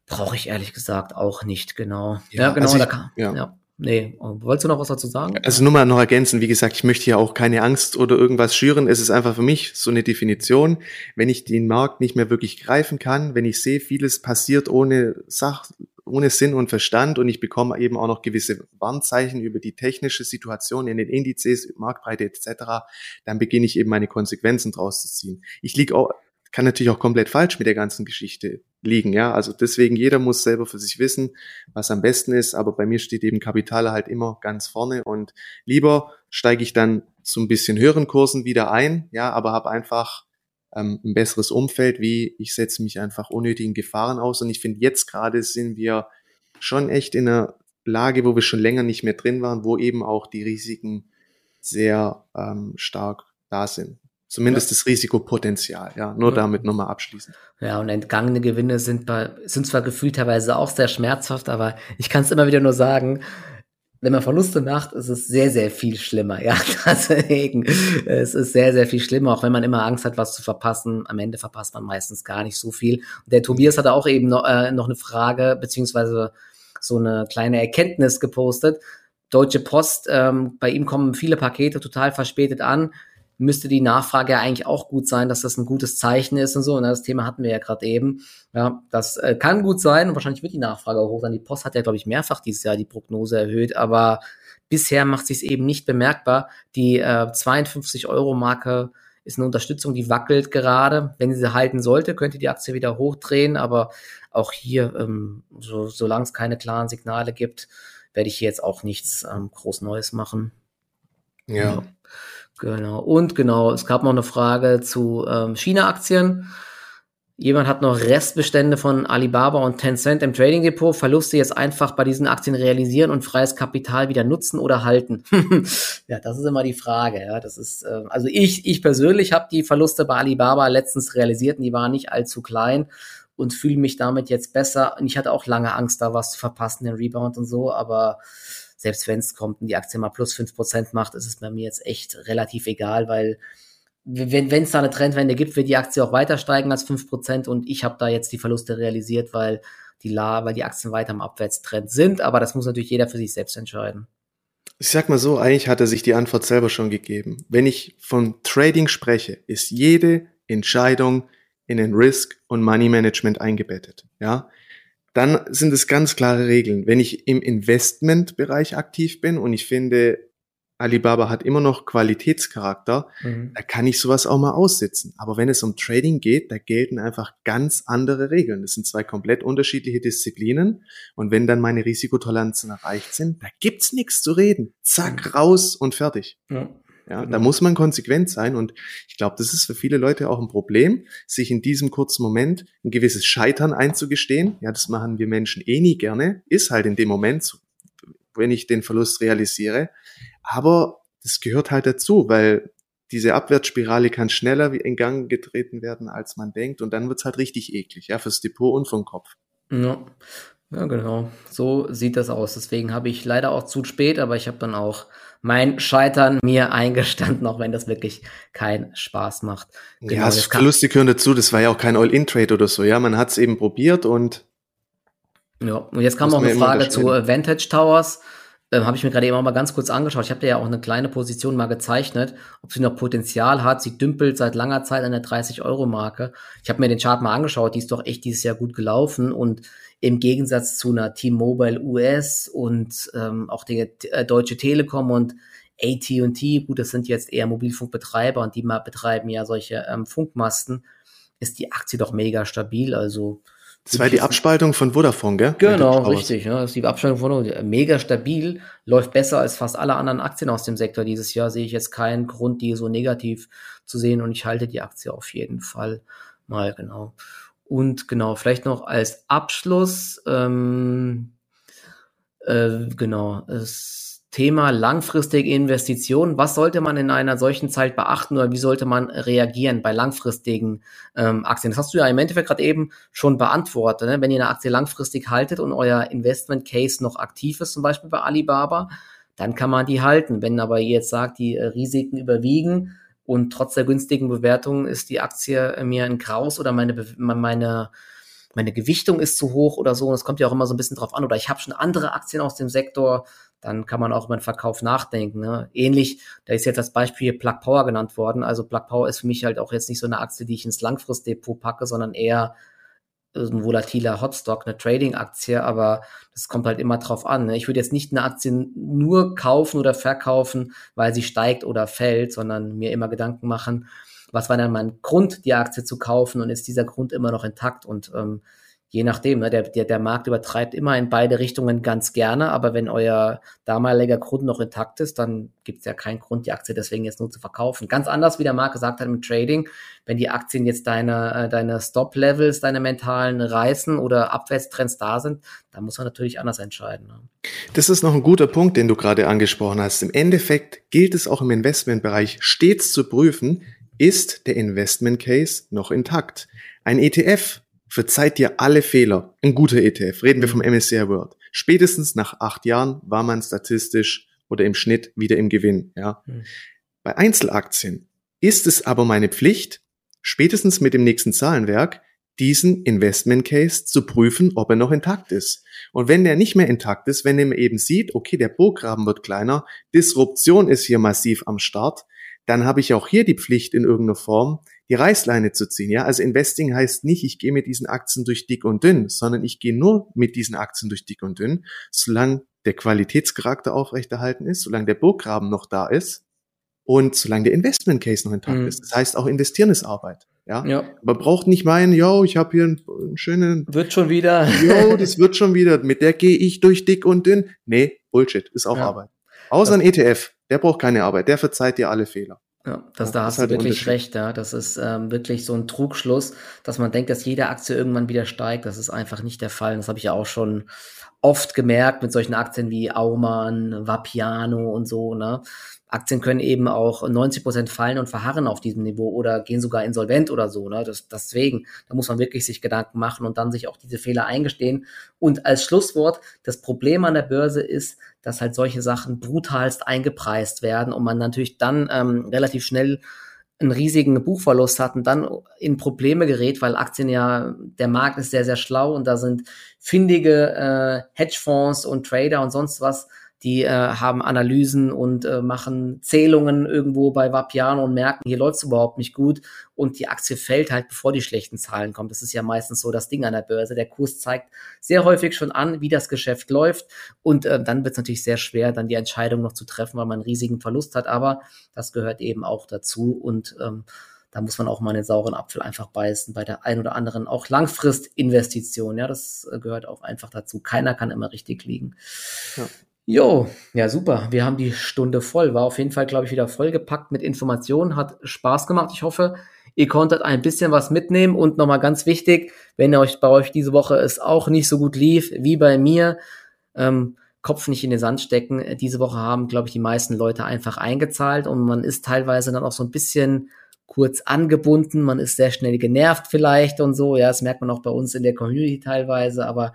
A: brauche ich ehrlich gesagt auch nicht, genau. Ja, ja genau, also ich, da kann, ja. ja. Nee, wolltest du noch was dazu sagen?
B: Also nur mal noch ergänzen, wie gesagt, ich möchte ja auch keine Angst oder irgendwas schüren. Es ist einfach für mich so eine Definition. Wenn ich den Markt nicht mehr wirklich greifen kann, wenn ich sehe, vieles passiert ohne Sach, ohne Sinn und Verstand und ich bekomme eben auch noch gewisse Warnzeichen über die technische Situation in den Indizes, Marktbreite etc., dann beginne ich eben meine Konsequenzen draus zu ziehen. Ich liege auch, kann natürlich auch komplett falsch mit der ganzen Geschichte liegen, ja. Also deswegen jeder muss selber für sich wissen, was am besten ist. Aber bei mir steht eben Kapital halt immer ganz vorne und lieber steige ich dann zu ein bisschen höheren Kursen wieder ein, ja, aber habe einfach ähm, ein besseres Umfeld, wie ich setze mich einfach unnötigen Gefahren aus. Und ich finde, jetzt gerade sind wir schon echt in einer Lage, wo wir schon länger nicht mehr drin waren, wo eben auch die Risiken sehr ähm, stark da sind. Zumindest ja. das Risikopotenzial, ja. Nur ja. damit nochmal abschließen.
A: Ja, und entgangene Gewinne sind bei, sind zwar gefühlt teilweise auch sehr schmerzhaft, aber ich kann es immer wieder nur sagen, wenn man Verluste macht, ist es sehr, sehr viel schlimmer. Ja, deswegen, es ist sehr, sehr viel schlimmer, auch wenn man immer Angst hat, was zu verpassen. Am Ende verpasst man meistens gar nicht so viel. Der Tobias hatte auch eben noch, äh, noch eine Frage, beziehungsweise so eine kleine Erkenntnis gepostet. Deutsche Post, ähm, bei ihm kommen viele Pakete total verspätet an müsste die Nachfrage ja eigentlich auch gut sein, dass das ein gutes Zeichen ist und so. Und das Thema hatten wir ja gerade eben. Ja, das äh, kann gut sein und wahrscheinlich wird die Nachfrage hoch sein. Die Post hat ja, glaube ich, mehrfach dieses Jahr die Prognose erhöht, aber bisher macht sich eben nicht bemerkbar. Die äh, 52 Euro Marke ist eine Unterstützung, die wackelt gerade. Wenn sie halten sollte, könnte die Aktie wieder hochdrehen, aber auch hier, ähm, so, solange es keine klaren Signale gibt, werde ich hier jetzt auch nichts ähm, groß Neues machen. ja. ja. Genau. Und genau, es gab noch eine Frage zu ähm, China-Aktien. Jemand hat noch Restbestände von Alibaba und Tencent im Trading Depot. Verluste jetzt einfach bei diesen Aktien realisieren und freies Kapital wieder nutzen oder halten. ja, das ist immer die Frage. Ja, das ist äh, also ich ich persönlich habe die Verluste bei Alibaba letztens realisiert und die waren nicht allzu klein und fühle mich damit jetzt besser. Und ich hatte auch lange Angst, da was zu verpassen, den Rebound und so, aber selbst wenn es kommt und die Aktie mal plus fünf Prozent macht, ist es bei mir jetzt echt relativ egal, weil wenn es da eine Trendwende gibt, wird die Aktie auch weiter steigen als fünf Prozent und ich habe da jetzt die Verluste realisiert, weil die La, weil die Aktien weiter im Abwärtstrend sind, aber das muss natürlich jeder für sich selbst entscheiden.
B: Ich sag mal so, eigentlich hat er sich die Antwort selber schon gegeben. Wenn ich von Trading spreche, ist jede Entscheidung in den Risk und Money Management eingebettet. Ja, dann sind es ganz klare Regeln. Wenn ich im Investmentbereich aktiv bin und ich finde, Alibaba hat immer noch Qualitätscharakter, mhm. da kann ich sowas auch mal aussitzen. Aber wenn es um Trading geht, da gelten einfach ganz andere Regeln. Das sind zwei komplett unterschiedliche Disziplinen. Und wenn dann meine Risikotoleranzen erreicht sind, da gibt's nichts zu reden. Zack, mhm. raus und fertig. Ja. Ja, da muss man konsequent sein und ich glaube, das ist für viele Leute auch ein Problem, sich in diesem kurzen Moment ein gewisses Scheitern einzugestehen. Ja, das machen wir Menschen eh nie gerne, ist halt in dem Moment, wenn ich den Verlust realisiere. Aber das gehört halt dazu, weil diese Abwärtsspirale kann schneller in Gang getreten werden, als man denkt. Und dann wird's halt richtig eklig, ja, fürs Depot und vom Kopf.
A: Ja. Ja, genau. So sieht das aus. Deswegen habe ich leider auch zu spät, aber ich habe dann auch mein Scheitern mir eingestanden, auch wenn das wirklich keinen Spaß macht.
B: Genau, ja, das Verluste gehören dazu. Das war ja auch kein All-In-Trade oder so. Ja, man hat es eben probiert und.
A: Ja, und jetzt kam noch eine Frage zu Vantage Towers ähm, habe ich mir gerade eben auch mal ganz kurz angeschaut. Ich habe dir ja auch eine kleine Position mal gezeichnet, ob sie noch Potenzial hat. Sie dümpelt seit langer Zeit an der 30-Euro-Marke. Ich habe mir den Chart mal angeschaut, die ist doch echt dieses Jahr gut gelaufen und im Gegensatz zu einer T-Mobile US und ähm, auch der äh, Deutsche Telekom und AT&T, gut, das sind jetzt eher Mobilfunkbetreiber und die mal betreiben ja solche ähm, Funkmasten, ist die Aktie doch mega stabil. Also
B: das war die Abspaltung von Vodafone, gell?
A: Genau, richtig. Ja, das ist die Abspaltung von Vodafone. Mega stabil, läuft besser als fast alle anderen Aktien aus dem Sektor dieses Jahr. Sehe ich jetzt keinen Grund, die so negativ zu sehen und ich halte die Aktie auf jeden Fall mal genau. Und genau, vielleicht noch als Abschluss, ähm, äh, genau, es Thema langfristige Investitionen. Was sollte man in einer solchen Zeit beachten oder wie sollte man reagieren bei langfristigen ähm, Aktien? Das hast du ja im Endeffekt gerade eben schon beantwortet. Ne? Wenn ihr eine Aktie langfristig haltet und euer Investment Case noch aktiv ist, zum Beispiel bei Alibaba, dann kann man die halten. Wenn aber ihr jetzt sagt, die äh, Risiken überwiegen und trotz der günstigen Bewertung ist die Aktie mir ein Graus oder meine, meine meine Gewichtung ist zu hoch oder so. Das kommt ja auch immer so ein bisschen drauf an. Oder ich habe schon andere Aktien aus dem Sektor, dann kann man auch über den Verkauf nachdenken. Ne? Ähnlich, da ist jetzt das Beispiel Plug Power genannt worden. Also Plug Power ist für mich halt auch jetzt nicht so eine Aktie, die ich ins Langfristdepot packe, sondern eher ein volatiler Hotstock, eine Trading-Aktie, aber das kommt halt immer drauf an. Ne? Ich würde jetzt nicht eine Aktie nur kaufen oder verkaufen, weil sie steigt oder fällt, sondern mir immer Gedanken machen, was war denn mein Grund, die Aktie zu kaufen und ist dieser Grund immer noch intakt und ähm, je nachdem, ne, der, der, der Markt übertreibt immer in beide Richtungen ganz gerne, aber wenn euer damaliger Grund noch intakt ist, dann gibt es ja keinen Grund, die Aktie deswegen jetzt nur zu verkaufen. Ganz anders, wie der Markt gesagt hat im Trading, wenn die Aktien jetzt deine, äh, deine Stop-Levels, deine mentalen reißen oder Abwärtstrends da sind, dann muss man natürlich anders entscheiden. Ne?
B: Das ist noch ein guter Punkt, den du gerade angesprochen hast. Im Endeffekt gilt es auch im Investmentbereich stets zu prüfen, ist der Investment Case noch intakt. Ein ETF verzeiht dir alle Fehler. Ein guter ETF. Reden wir vom MSCI World. Spätestens nach acht Jahren war man statistisch oder im Schnitt wieder im Gewinn. Ja. Mhm. Bei Einzelaktien ist es aber meine Pflicht, spätestens mit dem nächsten Zahlenwerk, diesen Investment Case zu prüfen, ob er noch intakt ist. Und wenn der nicht mehr intakt ist, wenn er eben sieht, okay, der Burggraben wird kleiner, Disruption ist hier massiv am Start, dann habe ich auch hier die Pflicht in irgendeiner Form, die Reißleine zu ziehen. Ja, also Investing heißt nicht, ich gehe mit diesen Aktien durch dick und dünn, sondern ich gehe nur mit diesen Aktien durch dick und dünn, solange der Qualitätscharakter aufrechterhalten ist, solange der Burggraben noch da ist und solange der Investment Case noch intakt mhm. ist. Das heißt, auch investieren ist Arbeit. Ja? ja. Man braucht nicht meinen, yo, ich habe hier einen, einen, schönen.
A: Wird schon wieder.
B: yo, das wird schon wieder. Mit der gehe ich durch dick und dünn. Nee, Bullshit, ist auch ja. Arbeit. Außer ein ETF. Der braucht keine Arbeit, der verzeiht dir alle Fehler.
A: Ja, das, da hast du halt wirklich recht, ja. Das ist ähm, wirklich so ein Trugschluss, dass man denkt, dass jede Aktie irgendwann wieder steigt. Das ist einfach nicht der Fall. Das habe ich ja auch schon oft gemerkt mit solchen Aktien wie Aumann, Vapiano und so, ne? Aktien können eben auch 90 Prozent fallen und verharren auf diesem Niveau oder gehen sogar insolvent oder so. Ne? Das, deswegen, da muss man wirklich sich Gedanken machen und dann sich auch diese Fehler eingestehen. Und als Schlusswort, das Problem an der Börse ist, dass halt solche Sachen brutalst eingepreist werden und man natürlich dann ähm, relativ schnell einen riesigen Buchverlust hat und dann in Probleme gerät, weil Aktien ja, der Markt ist sehr, sehr schlau und da sind findige äh, Hedgefonds und Trader und sonst was die äh, haben Analysen und äh, machen Zählungen irgendwo bei Vapiano und merken, hier läuft es überhaupt nicht gut und die Aktie fällt halt, bevor die schlechten Zahlen kommen. Das ist ja meistens so das Ding an der Börse. Der Kurs zeigt sehr häufig schon an, wie das Geschäft läuft und äh, dann wird es natürlich sehr schwer, dann die Entscheidung noch zu treffen, weil man einen riesigen Verlust hat, aber das gehört eben auch dazu und ähm, da muss man auch mal einen sauren Apfel einfach beißen bei der ein oder anderen auch Langfristinvestition. Ja, das äh, gehört auch einfach dazu. Keiner kann immer richtig liegen. Ja. Jo, ja super. Wir haben die Stunde voll. War auf jeden Fall, glaube ich, wieder vollgepackt mit Informationen. Hat Spaß gemacht. Ich hoffe, ihr konntet ein bisschen was mitnehmen. Und nochmal ganz wichtig, wenn euch bei euch diese Woche es auch nicht so gut lief wie bei mir, ähm, Kopf nicht in den Sand stecken. Diese Woche haben, glaube ich, die meisten Leute einfach eingezahlt und man ist teilweise dann auch so ein bisschen kurz angebunden. Man ist sehr schnell genervt vielleicht und so. Ja, das merkt man auch bei uns in der Community teilweise, aber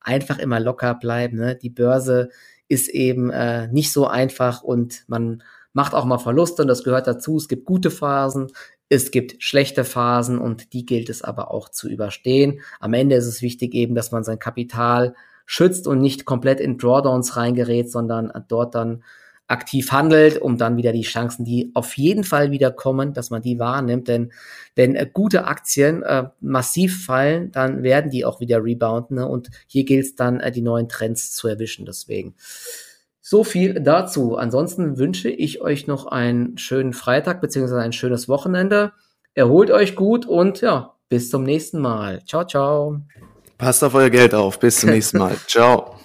A: einfach immer locker bleiben. Ne? Die Börse ist eben äh, nicht so einfach und man macht auch mal Verluste und das gehört dazu. Es gibt gute Phasen, es gibt schlechte Phasen und die gilt es aber auch zu überstehen. Am Ende ist es wichtig eben, dass man sein Kapital schützt und nicht komplett in Drawdowns reingerät, sondern dort dann aktiv handelt, um dann wieder die Chancen, die auf jeden Fall wieder kommen, dass man die wahrnimmt. Denn wenn äh, gute Aktien äh, massiv fallen, dann werden die auch wieder rebounden. Ne? Und hier gilt es dann, äh, die neuen Trends zu erwischen. Deswegen. So viel dazu. Ansonsten wünsche ich euch noch einen schönen Freitag beziehungsweise ein schönes Wochenende. Erholt euch gut und ja, bis zum nächsten Mal. Ciao, ciao.
B: Passt auf euer Geld auf. Bis zum nächsten Mal. Ciao.